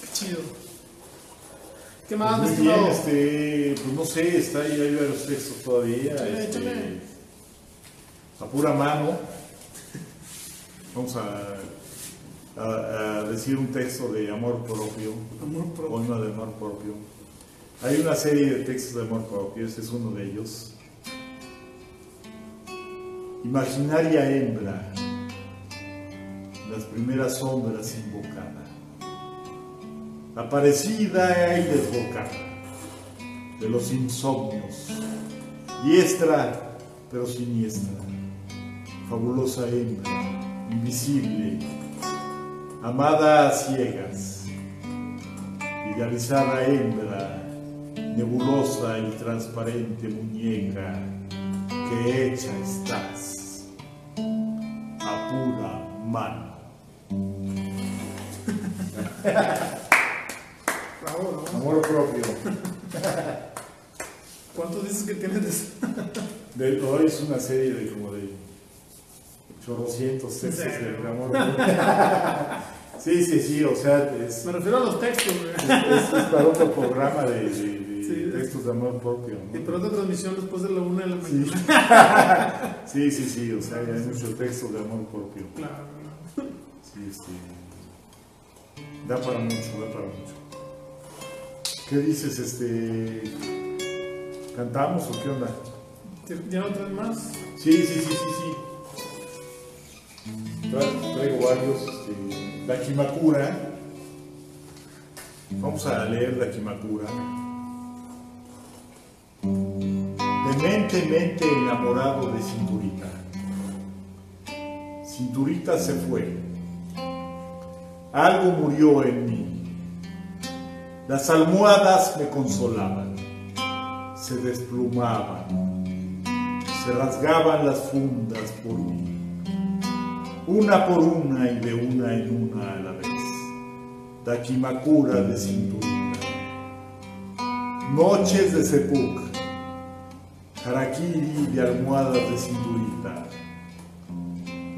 Qué chido. ¿Qué más, mi Muy bien, este, pues no sé, está ahí, hay varios textos todavía. Este, échale. A pura mano. Vamos a, a- a decir un texto de amor propio. Amor propio. Poema de amor propio. Hay una serie de textos de amor propio, ese es uno de ellos. Imaginaria hembra, las primeras sombras invocada, aparecida y desbocada, de los insomnios, diestra pero siniestra, fabulosa hembra, invisible, amada a ciegas, idealizada hembra, nebulosa y transparente muñeca, que hecha estás a pura mano. Bravo. Amor propio. ¿Cuántos dices que tienes de eso? De, hoy es una serie de como de chorrocientos textos serio? de amor. Sí, sí, sí, o sea, es, Me refiero a los textos, güey. es- es para otro programa de, Sí, textos de amor propio. ¿no? Y por otra transmisión después de la una de la mañana. sí, sí, sí, o sea, hay mucho texto de amor propio. Claro. Sí, este. Da para mucho, da para mucho. ¿Qué dices, este. ¿Cantamos o qué onda? ¿Ya no traes más? Sí, sí, sí, sí, sí. Traigo varios. Este, Dakimakura. Vamos a leer Dakimakura. Dementemente enamorado de Cinturita. Cinturita se fue. Algo murió en mí. Las almohadas me consolaban, se desplumaban, se rasgaban las fundas por mí, una por una y de una en una a la vez. Taquimakura de cinturita, noches de sepuk, harakiri de almohadas de cinturita.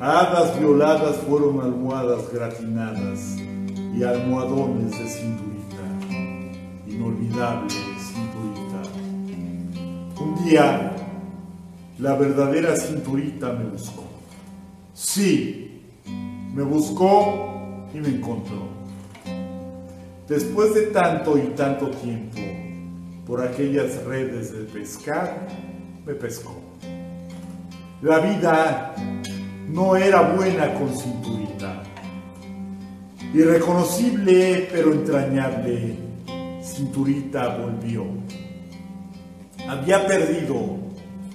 Hadas violadas fueron almohadas gratinadas y almohadones de cinturita inolvidable cinturita. Un día, la verdadera cinturita me buscó. Sí, me buscó y me encontró. Después de tanto y tanto tiempo, por aquellas redes de pescar, me pescó. La vida no era buena con cinturita. Irreconocible pero entrañable cinturita volvió. Había perdido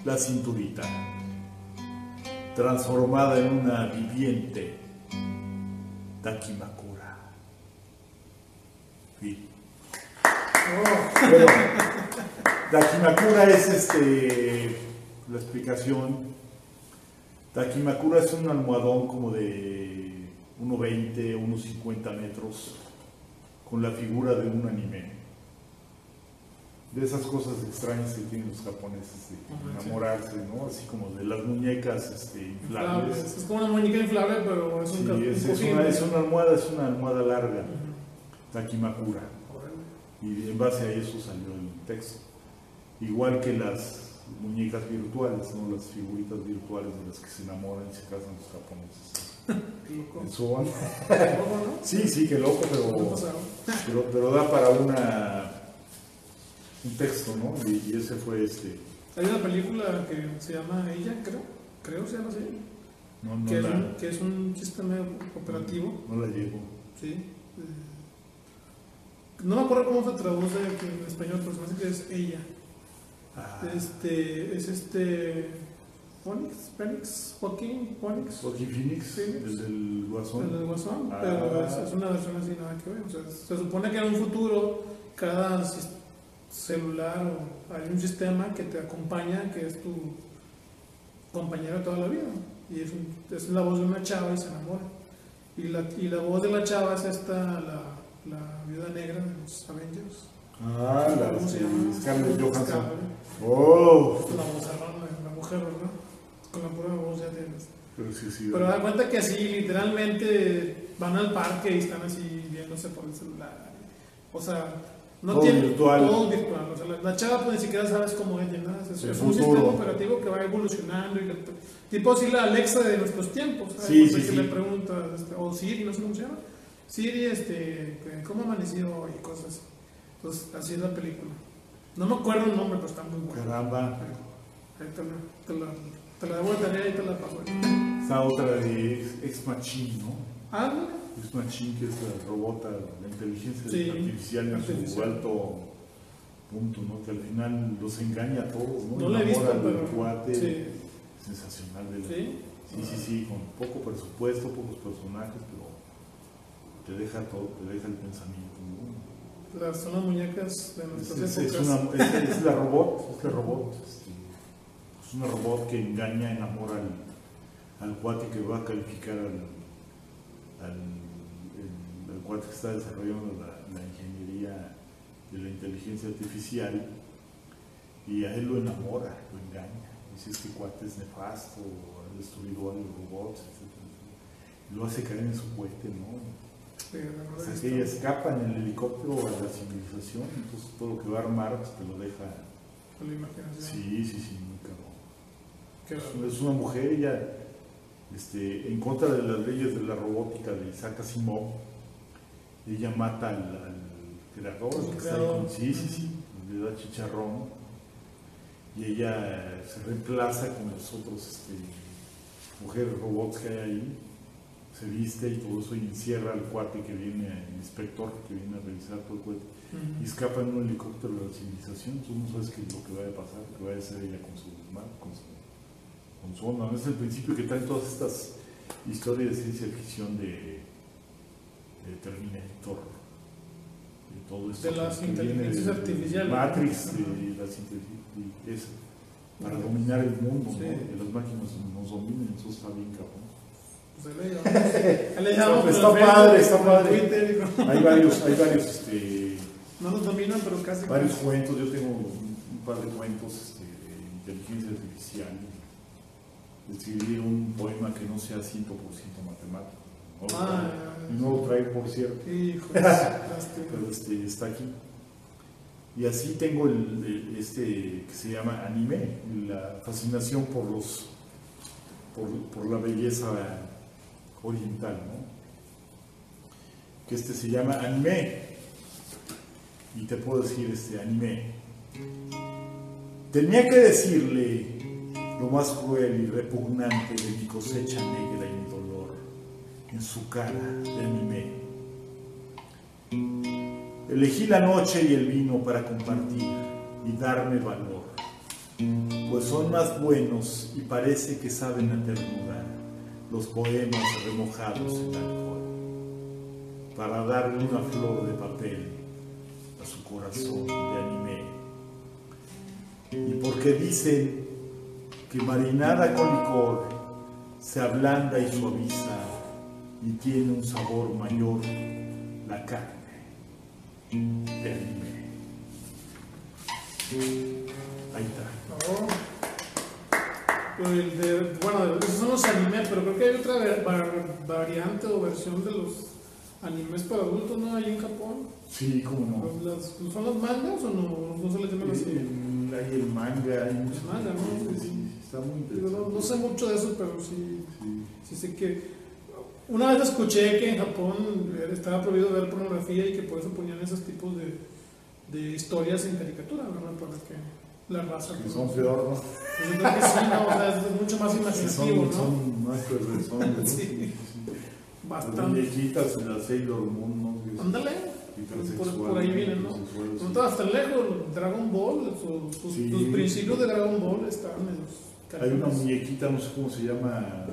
la cinturita, transformada en una viviente Takimakura. Sí. Takimakura es este, la explicación. Takimakura es un almohadón como de 1,20, 1,50 metros con la figura de un anime de esas cosas extrañas que tienen los japoneses de enamorarse, ¿no? Así como de las muñecas este, inflables. Es como una muñeca inflable, pero es un sí, es, es, una, es, una, almohada, es una almohada larga, Takimakura. Y en base a eso salió el texto. Igual que las muñecas virtuales, ¿no? Las figuritas virtuales de las que se enamoran y se casan los japoneses. loco. sí, sí, qué loco, pero, pero, pero da para una un texto, ¿no? Y, ese fue este. Hay una película que se llama Ella, creo, creo se llama así. No, no que, la, es un, que es un sistema operativo. No, la llevo. Sí. Eh, no me acuerdo cómo se traduce en español, pero se me hace que es Ella. Ah. Este, es este. Phoenix, Phoenix, Joaquín Phoenix. Joaquín Phoenix, el del Guasón. El del Guasón, Ah. pero es, es una versión así, nada que ver. O sea, se supone que en un futuro cada sis- celular o hay un sistema que te acompaña, que es tu compañero de toda la vida. Y es, un- es la voz de una chava y se enamora. Y la, y la voz de la chava es esta, la, la viuda negra de los Avengers. Ah, la ¿Cómo se llama? Scarlett Johansson. Scarlett. Oh, La voz de la mujer, ¿verdad? Con la pura voz ya tienes. pero sí, sí. Pero da cuenta que así, literalmente, van al parque y están así viéndose por el celular. O sea, no Todo tiene virtual. todo virtual. O sea, la, la chava pues ni siquiera sabes cómo es, nada. Es, un sistema operativo que va evolucionando. Y tipo así la Alexa de nuestros tiempos. ¿sabes? Sí, sí, que sí. le preguntas, este, o Siri, no sé cómo se llama. Siri, este, ¿cómo amaneció hoy? Y cosas así. Entonces, así es la película. No me acuerdo el nombre, pero está muy bueno. Caramba. Ahí te la, te la, te la debo de tarea y te la paso. Está otra de Ex, Ex Machine, ¿no? Ah, Ex Machine, que es la robota, la inteligencia Sí, artificial en su alto punto, ¿no? Que al final los engaña a todos, ¿no? no la he visto, Enamora al pero. cuate. Sí, Sensacional. De la- sí. Sí, sí, sí, con poco presupuesto, pocos personajes, pero te deja todo, te deja el pensamiento. ¿no? Las, son las muñecas de Es, nuestras es- es épocas. una, es, es la robot, es la robot. este, es una robot que engaña, enamora al, al cuate que va a calificar al, al cuate que está desarrollando la, la ingeniería de la inteligencia artificial y a él lo enamora, lo engaña. Dice, este cuate es nefasto, ha destruido a los robots, etc. Lo hace caer en su cohete, ¿no? Es que ella escapa en el helicóptero a la civilización, entonces todo lo que va a armar pues, te lo deja. con la imaginación. Sí, sí, sí, muy cabrón. Es una mujer, ella, este, en contra de las leyes de la robótica de Isaac Asimov, ella mata al, al creador, que está ahí con- sí, sí, sí, le da chicharrón, y ella se reemplaza con los otros este, mujer robot que hay ahí, se viste y todo eso y encierra al cuate que viene, el inspector que viene a revisar todo el cuate. Y escapa en un helicóptero de la civilización. Tú no sabes qué es lo que vaya a pasar, que vaya a hacer ella con su con su, con su onda. Es el principio que traen todas estas historias de ciencia ficción de, de Terminator. De todo esto. De las inteligencias de- artificiales. Matrix, de las inte- y eso, para dominar el mundo, Sí. ¿no? que las máquinas nos dominen, eso está bien cabrón. Pues ahí le llamamos. Está el padre, está el padre. Hay varios, hay varios, este, No nos dominan, pero casi. varios cuentos, yo tengo un, un par de cuentos este, de inteligencia artificial, escribir un poema que no sea 100% matemático. No Ah, no lo trae, por cierto, Hijo, pero este, está aquí. Y así tengo el, el- este que se llama anime, la fascinación por los por, por la belleza oriental, ¿no? Que este se llama anime. Y te puedo decir este anime. Tenía que decirle lo más cruel y repugnante de mi cosecha negra en su cara anime. Elegí la noche y el vino para compartir y darme valor, pues son más buenos y parece que saben a ternura los poemas remojados en alcohol, para darle una flor de papel a su corazón de anime. Y porque dicen que marinada con licor se ablanda y suaviza y tiene un sabor mayor la carne de anime. Ahí está. Pero el de- bueno, esos son los animes, pero creo que hay otra va- va- variante o versión de los animes para adultos, ¿no? Ahí en Japón. Sí, cómo no. Las- ¿Son los mangas o no? No se les llaman así. El- Hay el manga, hay manga, ¿no? Sí, sí, está muy interesante. no, no sé mucho de eso, pero sí, Sí. sí sé que. Una vez escuché que en Japón estaba prohibido ver pornografía y que por eso ponían esos tipos de, de historias en caricatura, ¿verdad? Para que la raza. Que pues, son peor, ¿no? Pues yo creo que sí, ¿no? O sea, es mucho más Sí, imaginativo, son, ¿no? son más personas. Sí. Las Bastante. muñequitas de la Sailor Moon, ¿no? Que Ándale. Por, por ahí vienen, ¿no? No sí. te vas tan lejos, Dragon Ball, sus, sus- Sí. sus principios de Dragon Ball estaban en los Hay una muñequita, no sé cómo se llama,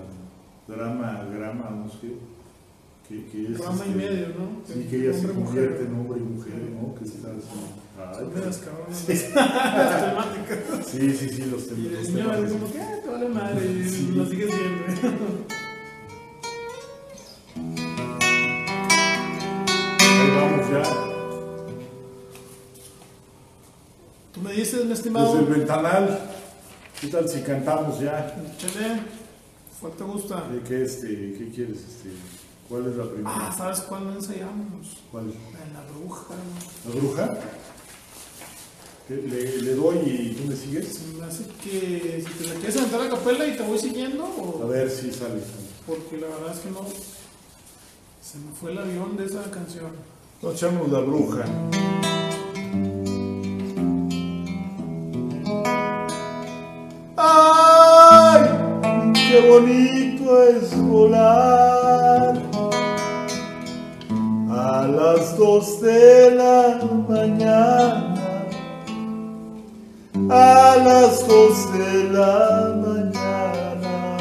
drama, grama, no sé, que, que es... Rama y este, medio, ¿no? Sí, que ella se convierte mujer. en hombre y mujer, ¿no? Que está así. Son Ay, medias cabronas. Las temáticas. sí, sí, sí, los, Y tem- el los niño temas. es como que, ah, te vale madre, y Sí. lo sigues viendo. Ahí vamos ya. Tú me dices, mi estimado. Desde el ventanal. ¿Qué tal si cantamos ya? Chele, ¿cuál te gusta? ¿De qué, este, qué quieres? Este, ¿Cuál es la primera? Ah, ¿sabes cuál no ensayamos? ¿Cuál? La la bruja. ¿La bruja? Le, le doy y tú me sigues. Me hace que si te la quieres aventar a capela y te voy siguiendo, A o ver si sale. porque la verdad es que no. Se me fue el avión de esa canción. Nos echamos la bruja. ¡Qué bonito es volar! A las dos de la mañana. A las dos de la mañana.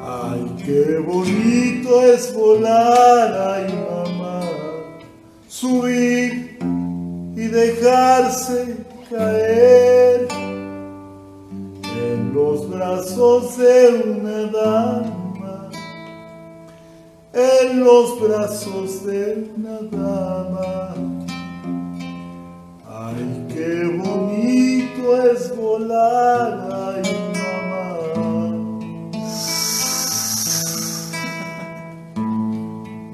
Ay, qué bonito es volar, ay mamá, subir y dejarse caer los brazos de una dama, en los brazos de una dama. Ay, qué bonito es volar, ay mamá.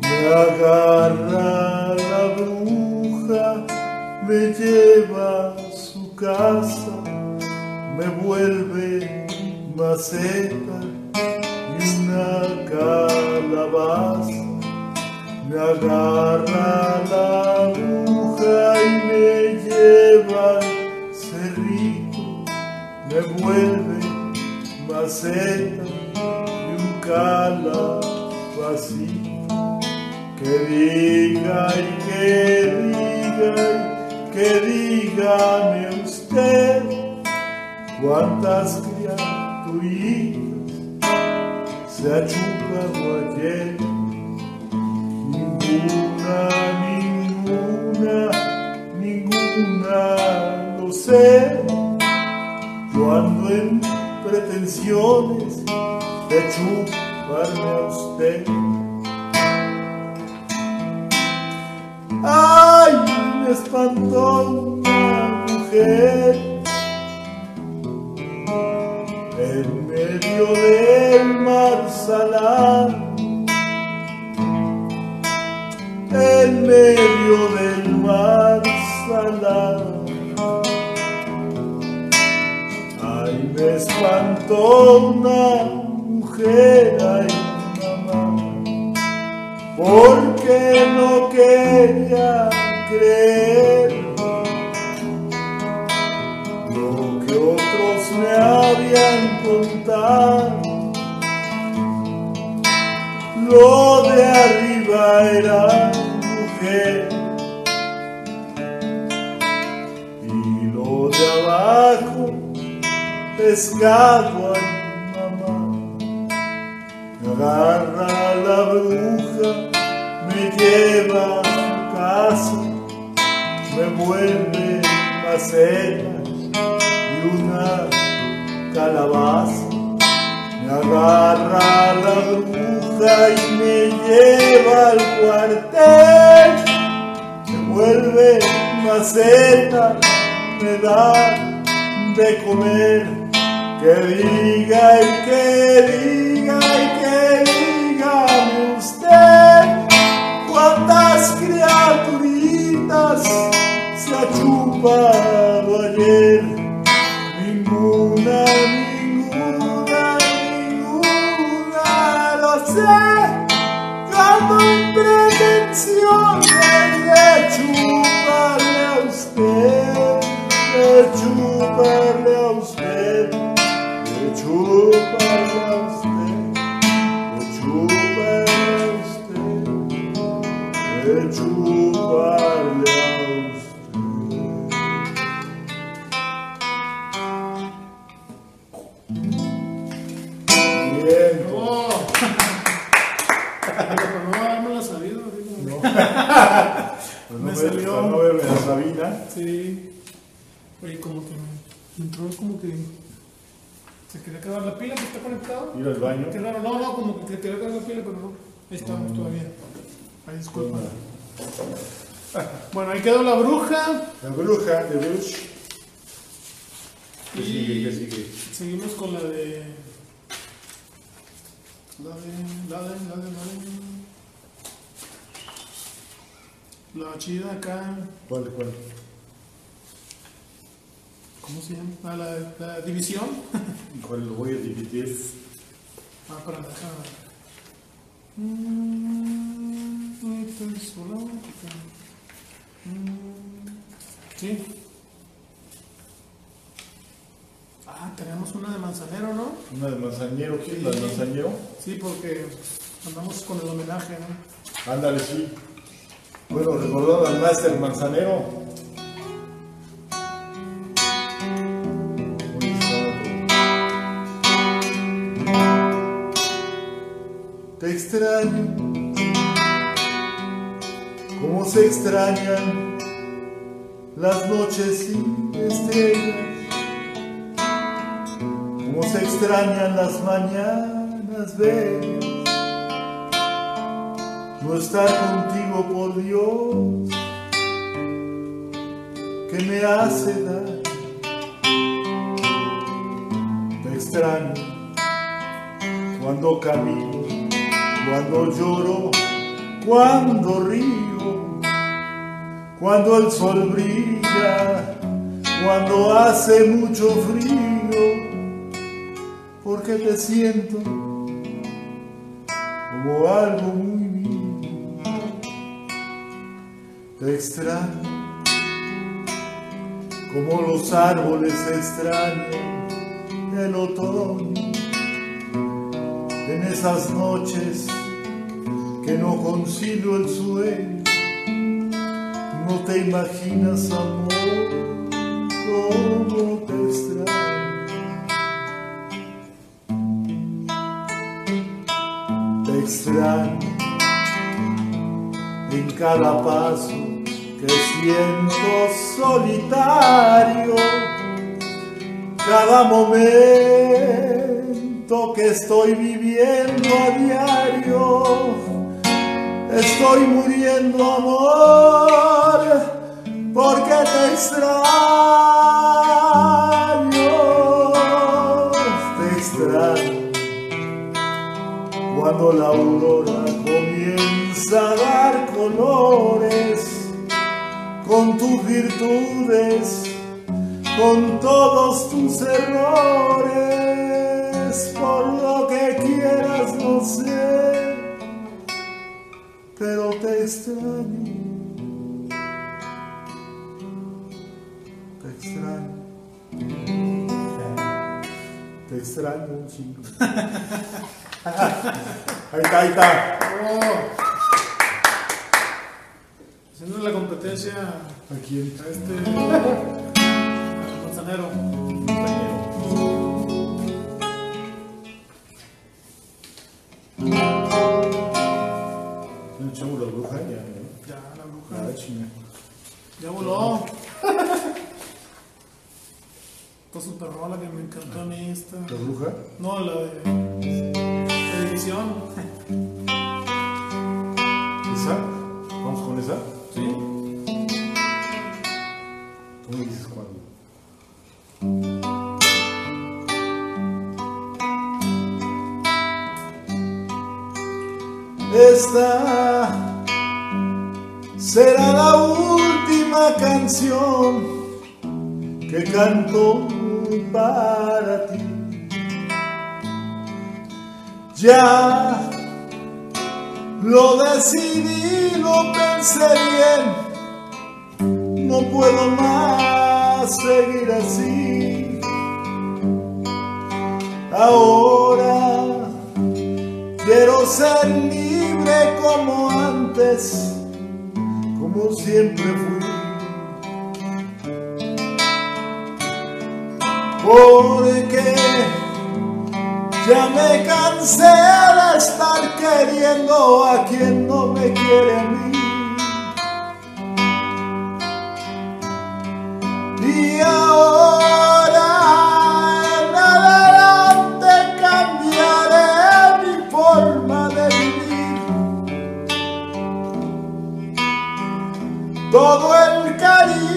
Me agarra la bruja, me lleva a su casa, me vuelve maceta y una calabaza. Me agarra la bruja y me lleva al cerrito, me vuelve maceta y un calabacín. Que diga y que diga y que dígame usted cuántas criaturitas se ha chupado ayer. Ninguna, ninguna, ninguna, lo sé. Yo ando en pretensiones de chuparme a usted. Ay, me espantó una mujer una mujer, ay, mamá, porque no quería creer lo que otros me habían contado. Lo de arriba era mujer y lo de abajo pescado. Agarra la bruja, me lleva a casa, me vuelve maceta y una calabaza. Me agarra la bruja y me lleva al cuartel. Me vuelve maceta, me da de comer. Que diga y que diga cuántas criaturitas se ha chupado ayer. Ninguna, ninguna, ninguna, lo sé. En pretensiones de chuparle a usted, de chuparle a usted, de chuparle a usted, salió. Para no verme a Sabina. Sí. Oye, como que entró como que se quería acabar la pila que está conectado. Ir al baño. Qué raro, no, no, como que quería acabar la pila, pero no. Ahí estamos todavía. Ahí disculpa. Bueno, ahí quedó la bruja. La bruja de Bruce. ¿Qué sigue? ¿Qué sigue? Seguimos con la de. La de. La de. La de. La de. La chida acá. ¿Cuál, cuál? ¿Cómo se llama? Ah, la, la división. ¿Cuál lo voy a dividir? Ah, para dejar. Mm. Mm, Sí. Ah, tenemos una de manzanero, ¿no? Una de manzanero. ¿Quién la de manzanero? Sí, porque andamos con el homenaje, ¿no? Ándale, sí. Bueno, recordando al máster manzanero. Te extraño, como se extrañan las noches sin estrellas, como se extrañan las mañanas bellas no estar contigo por Dios que me hace daño. Te extraño cuando camino, cuando lloro, cuando río, cuando el sol brilla, cuando hace mucho frío, porque te siento como algo muy Extraño, como los árboles extrañan el otoño. en esas noches que no concilio el sueño. No te imaginas, amor, cómo te extraño. Te extraño en cada paso que siento solitario, cada momento que estoy viviendo a diario, estoy muriendo amor, porque te extraño, te extraño. Cuando la aurora comienza a dar colores con tus virtudes, con todos tus errores, por lo que quieras no sé, pero te extraño, te extraño, te extraño un chingo. ahí está, ahí está. Oh. Haciendo la competencia ¿A quién? a este al manzanero. Le echamos la bruja ya, ¿no? Ya, la bruja. Chinga. Ya voló. Esta super rola que me encantó a mí esta. ¿La bruja? No, la de televisión. ¿Esa? ¿Vamos con esa? Esta será la última canción que canto para ti. Ya lo decidí, lo pensé bien, no puedo más seguir así. Ahora quiero ser libre como antes, como siempre fui. Porque ya me cansé de estar queriendo a quien no me quiere a mí. Y ahora en adelante cambiaré mi forma de vivir. Todo el cariño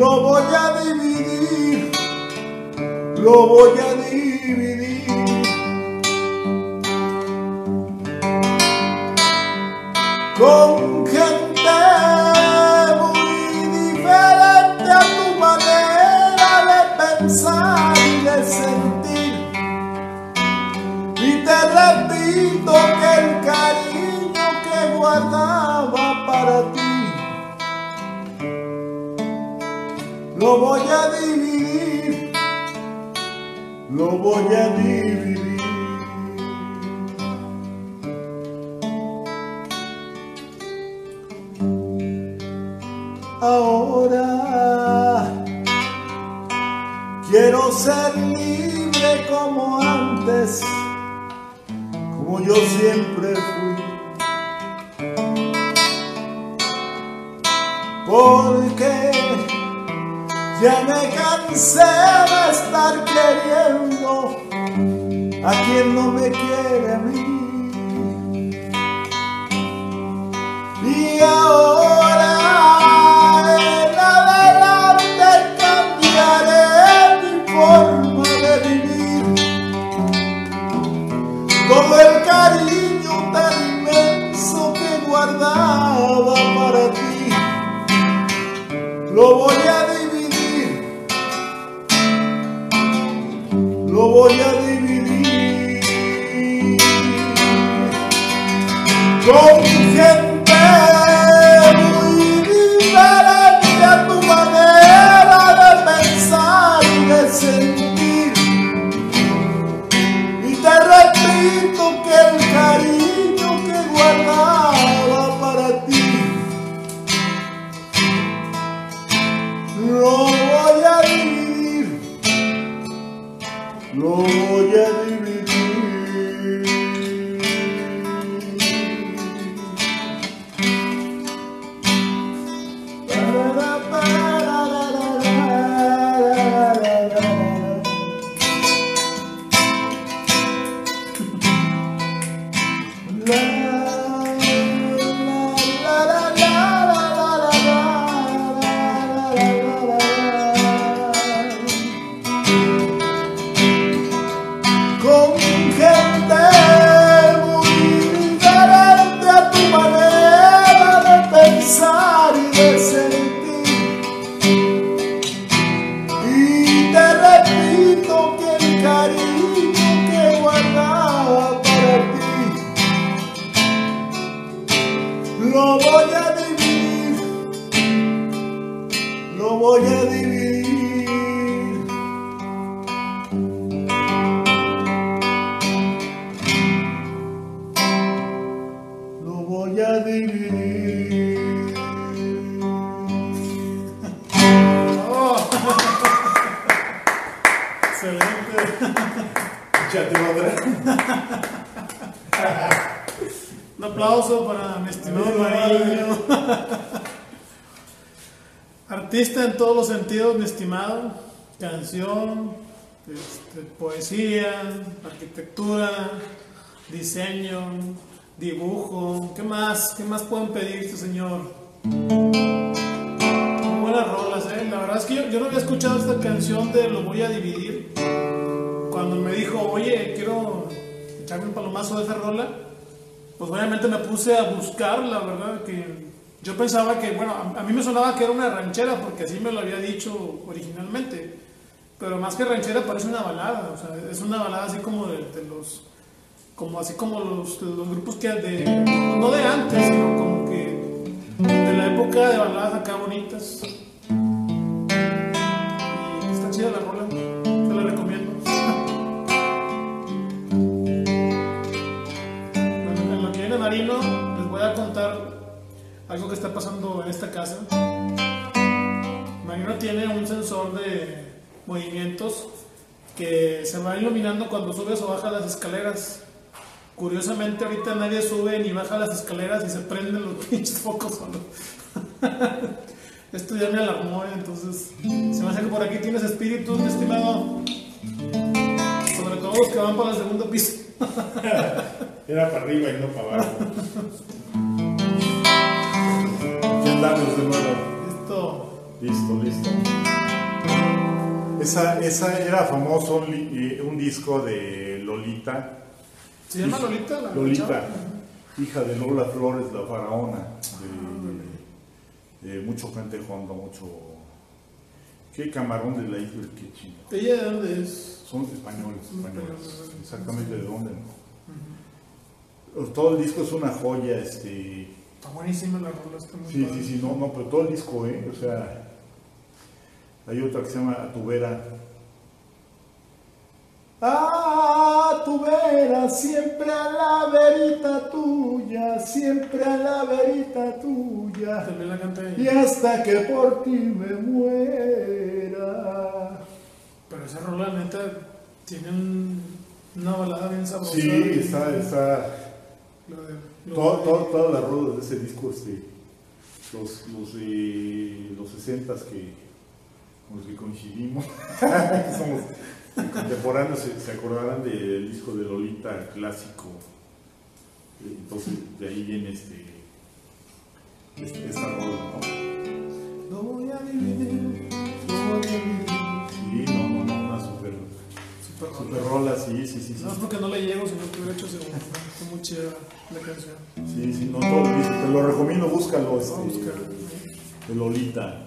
lo voy a dividir, lo voy a dividir. Con lo voy a dividir, lo voy a dividir. Ahora quiero ser libre como antes, como yo siempre fui. Porque ya me cansé de estar queriendo a quien no me quiere a mí. En todos los sentidos, mi estimado. Canción, este, poesía, arquitectura, diseño, dibujo. ¿Qué más? ¿Qué más pueden pedir este señor? Buenas rolas, ¿eh? La verdad es que yo, yo no había escuchado esta canción de Lo voy a dividir. Cuando me dijo, oye, quiero echarme un palomazo de esa rola, pues obviamente me puse a buscar, la verdad, que yo pensaba que, bueno, a, mí me sonaba que era una ranchera, porque así me lo había dicho originalmente, pero más que ranchera parece una balada, o sea, es una balada así como de, los, como así como los, los grupos que, de, no de antes, sino como que de la época de baladas acá bonitas. Y está chida la rola, te la recomiendo. Bueno, en lo que viene Marino, les voy a contar algo que está pasando en esta casa. Marino tiene un sensor de movimientos que se va iluminando cuando subes o bajas las escaleras. Curiosamente ahorita nadie sube ni baja las escaleras y se prenden los pinches focos solos. Esto ya me alarmó, entonces se me hace que por aquí tienes espíritus, mi estimado. Sobre todo los que van para el segundo piso. Era para arriba y no para abajo. Andamos de nuevo. Listo. Listo, listo. Esa, esa era famoso un, eh, un disco de Lolita. ¿Se llama Lolita? la Lolita, chava? hija de Lola Flores, la faraona. De, de mucho gente hondo, mucho. Qué camarón de la isla, qué chido. ¿Ella de dónde es? Son españoles, españoles. españoles. Exactamente de dónde, ¿no? Todo el disco es una joya, este. Está buenísima la rola, está muy Sí, padre. sí, sí, no, no, pero todo el disco, ¿eh? O sea, hay otra que se llama A tu vera. A tu vera, siempre a la verita tuya, siempre a la verita tuya, También la canta y hasta que por ti me muera. Pero esa rola, neta, tiene un- una balada bien sabrosa. Sí, está, está, la de- lo todo, todo- todas las rolas de ese disco, este, los, los de los 60 que, con los que coincidimos, que somos contemporáneos, se, se acordarán del disco de Lolita clásico. Eh, Entonces, de ahí viene este, este- esta rola, ¿no? Lo voy a dividir, lo voy a. Sí, no, no, no, super, Super rola. sí, sí, sí. sí. No es porque no le llego, sino que hubiera hecho segundo. Está muy chida la canción. Sí, sí, no, todo te lo recomiendo, búscalo, este, de Lolita.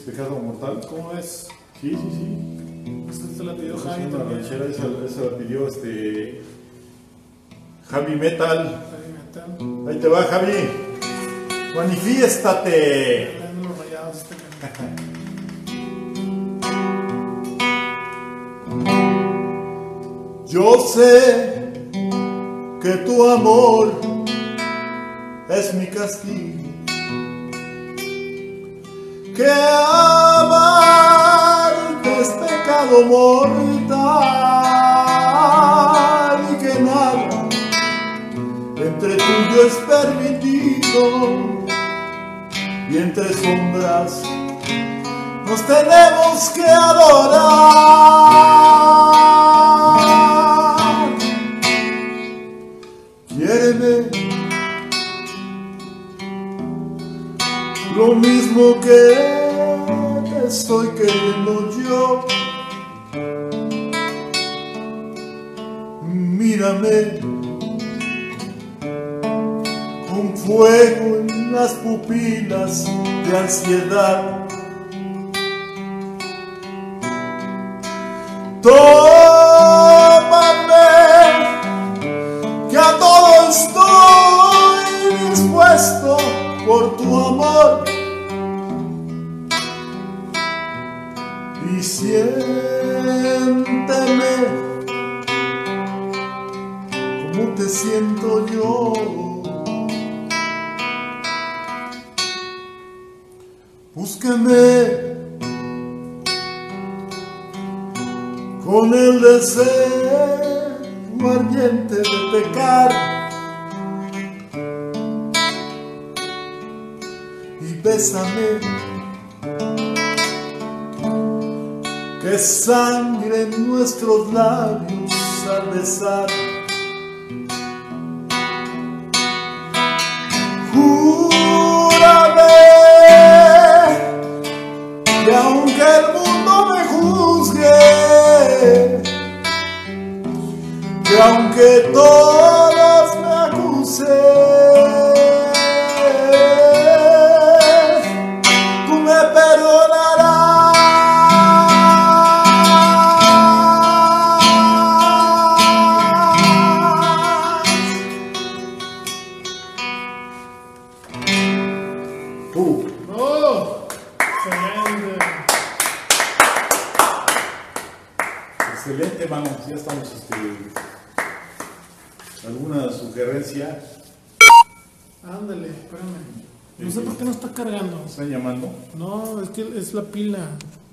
Pecado mortal? ¿Cómo es? Sí, sí, sí. Esta te la pidió Es Javi una también. ranchera, esa, esa la pidió este. Javi Metal. Javi Metal. Ahí te va, Javi. Manifiéstate. Trayendo los rayados este. Yo sé que tu amor es mi castigo, que amarte es pecado mortal y que nada entre tuyo es permitido y entre sombras nos tenemos que adorar. Lo mismo que te estoy queriendo yo. Mírame con fuego en las pupilas de ansiedad. Tómame, Y siénteme. Como te siento yo. Búsqueme. Con el deseo ardiente de pecar y bésame que sangre en nuestros labios al besar. Júrame que aunque el mundo me juzgue, que aunque todos me acusen, No sé por qué no está cargando. ¿Están llamando? No, es que es la pila.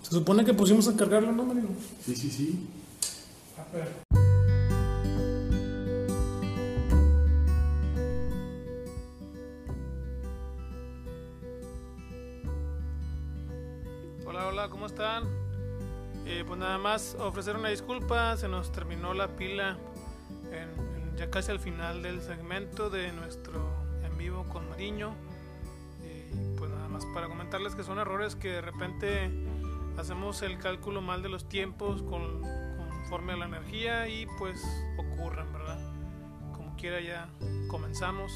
Se supone que pusimos a cargarlo, ¿no, Marino? Sí, sí, sí. A ver. Hola, hola, ¿cómo están? Eh, pues nada más ofrecer una disculpa, se nos terminó la pila en- en- ya casi al final del segmento de nuestro en vivo con Mariño. Y para comentarles que son errores que de repente hacemos el cálculo mal de los tiempos con, conforme a la energía y pues ocurren, ¿verdad? Como quiera ya comenzamos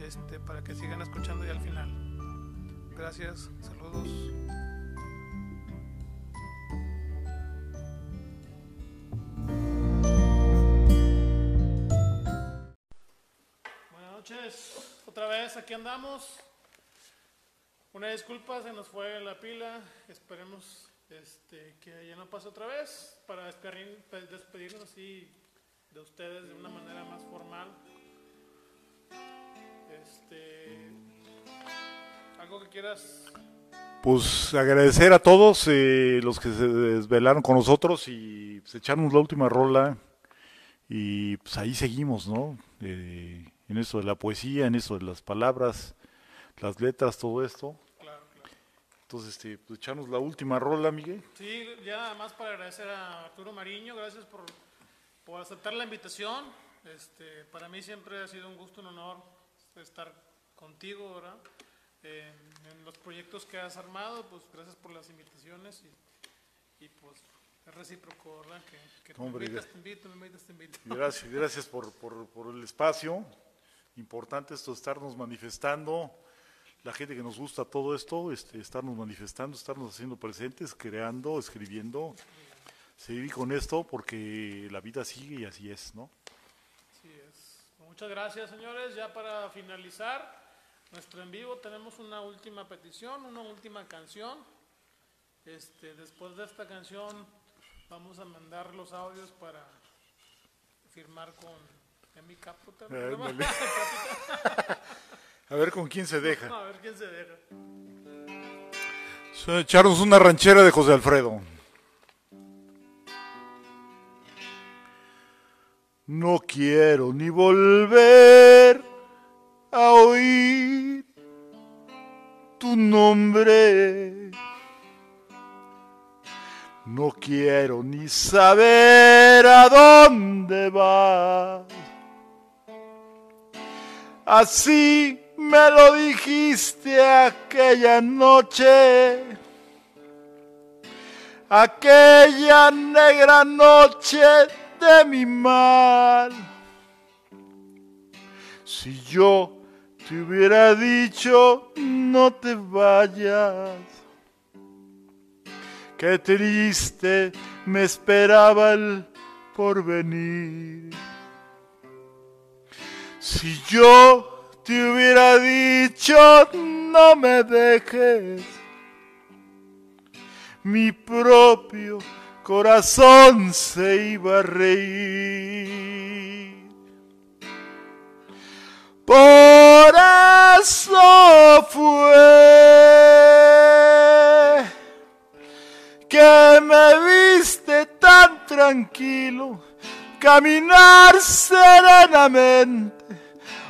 este, para que sigan escuchando ya al final. Gracias, saludos. Buenas noches, otra vez aquí andamos. Una disculpa, se nos fue la pila. Esperemos este, que ya no pase otra vez para pues, despedirnos así de ustedes de una manera más formal. Este, algo que quieras. Pues agradecer a todos eh, los que se desvelaron con nosotros y pues, echarnos la última rola. Y pues ahí seguimos, ¿no? Eh, en eso de la poesía, en eso de las palabras, las letras, todo esto. Entonces, este, pues echarnos la última rola, Miguel. Sí, ya nada más para agradecer a Arturo Mariño, gracias por, por aceptar la invitación. Este, para mí siempre ha sido un gusto, un honor estar contigo, ¿verdad? En, en los proyectos que has armado, pues gracias por las invitaciones y, y, pues Es recíproco, ¿verdad? Que, que Hombre, te invitas, te invito, me invitas, te invito. Gracias, gracias por, por- por el espacio. Importante esto, estarnos manifestando. La gente que nos gusta todo esto, este, estarnos manifestando, estarnos haciendo presentes, creando, escribiendo. Seguir con esto porque la vida sigue y así es, ¿no? Así es. Muchas gracias, señores. Ya para finalizar nuestro en vivo tenemos una última petición, una última canción. Este, después de esta canción vamos a mandar los audios para firmar con Emi Caputa. A ver con quién se deja. A ver quién se deja. Echarnos una ranchera de José Alfredo. No quiero ni volver a oír tu nombre. No quiero ni saber a dónde vas. Así me lo dijiste aquella noche, aquella negra noche de mi mal. Si yo te hubiera dicho no te vayas, qué triste me esperaba el porvenir. Si yo te hubiera dicho no me dejes, mi propio corazón se iba a reír. Por eso fue que me viste tan tranquilo caminar serenamente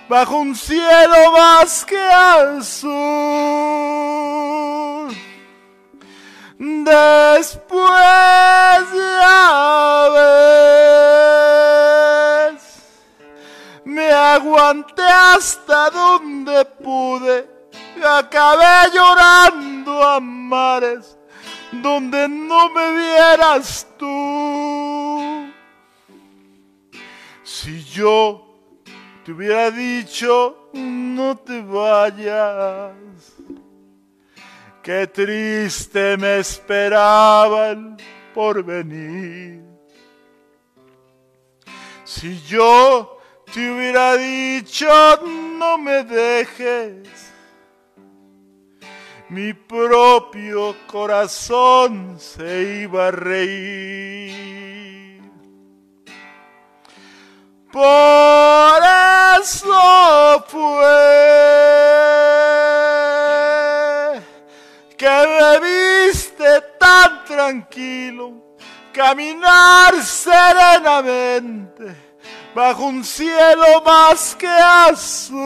bajo un cielo más que azul. Después ya me aguanté hasta donde pude, acabé llorando a mares donde no me vieras tú. Si yo te hubiera dicho no te vayas, qué triste me esperaba el porvenir. Si yo te hubiera dicho no me dejes, mi propio corazón se iba a reír. Por eso fue que me viste tan tranquilo caminar serenamente bajo un cielo más que azul.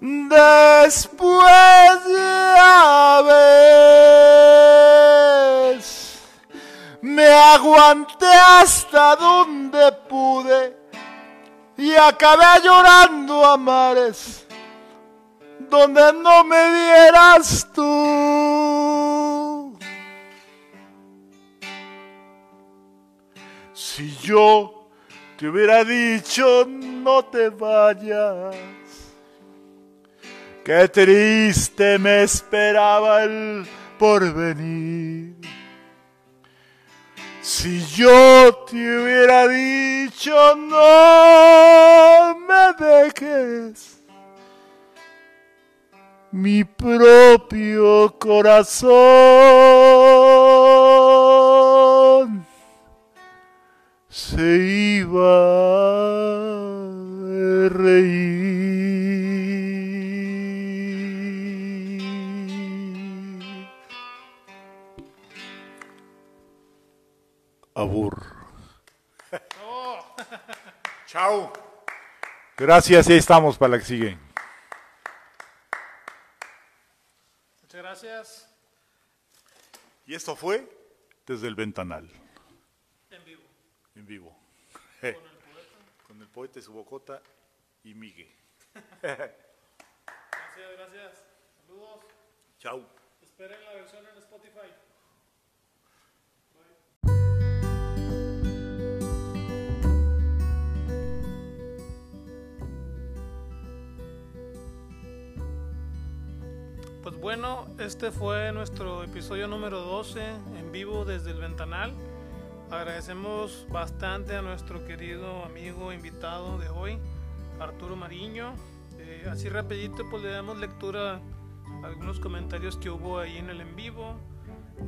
Después ya ves, me aguanté hasta donde pude y acabé llorando a mares donde no me vieras tú. Si yo te hubiera dicho no te vayas, qué triste me esperaba el porvenir. Si yo te hubiera dicho no me dejes, mi propio corazón se iba a reír. Abur. Chao. Gracias, ahí estamos para la que sigue. Muchas gracias. Y esto fue desde el ventanal, En vivo. en vivo. Con el poeta, su bocota y Migue. Gracias, gracias. Saludos. Chao. Esperen la versión en Spotify. Pues bueno, este fue nuestro episodio número 12 en vivo desde el ventanal. Agradecemos bastante a nuestro querido amigo invitado de hoy, Arturo Mariño. Eh, así rapidito pues le damos lectura a algunos comentarios que hubo ahí en el en vivo.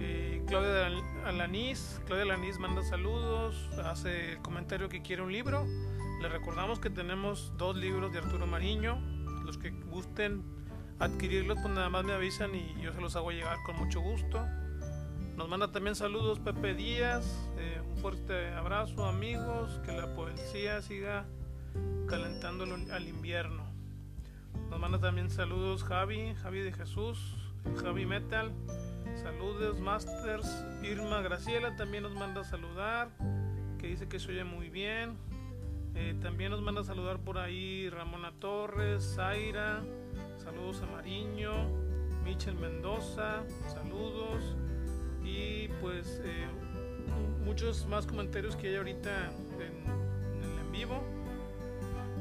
Eh, Claudia Alanís, Claudia Alanís manda saludos, hace el comentario que quiere un libro. Le recordamos que tenemos dos libros de Arturo Mariño. Los que gusten adquirirlos, pues nada más me avisan y yo se los hago llegar con mucho gusto. Nos manda también saludos Pepe Díaz, eh, un fuerte abrazo amigos, que la poesía siga calentándolo al invierno. Nos manda también saludos Javi, Javi de Jesús, Javi Metal, saludos Masters, Irma Graciela también nos manda a saludar, que dice que se oye muy bien. Eh, también nos manda a saludar por ahí Ramona Torres, Zaira, saludos a Mariño, Michel Mendoza, saludos y pues eh, muchos más comentarios que hay ahorita en, el en vivo.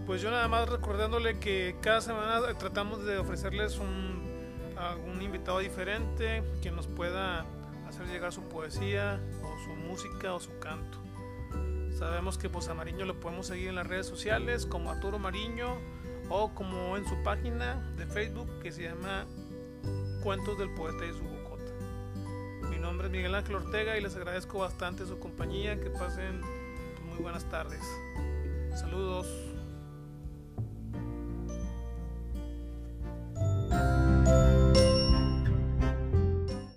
Pues yo nada más recordándole que cada semana tratamos de ofrecerles un, a un invitado diferente que nos pueda hacer llegar su poesía o su música o su canto. Sabemos que pues a Mariño lo podemos seguir en las redes sociales como Arturo Mariño o como en su página de Facebook que se llama Cuentos del Poeta y su Bocota. Mi nombre es Miguel Ángel Ortega y les agradezco bastante su compañía. Que pasen muy buenas tardes. Saludos.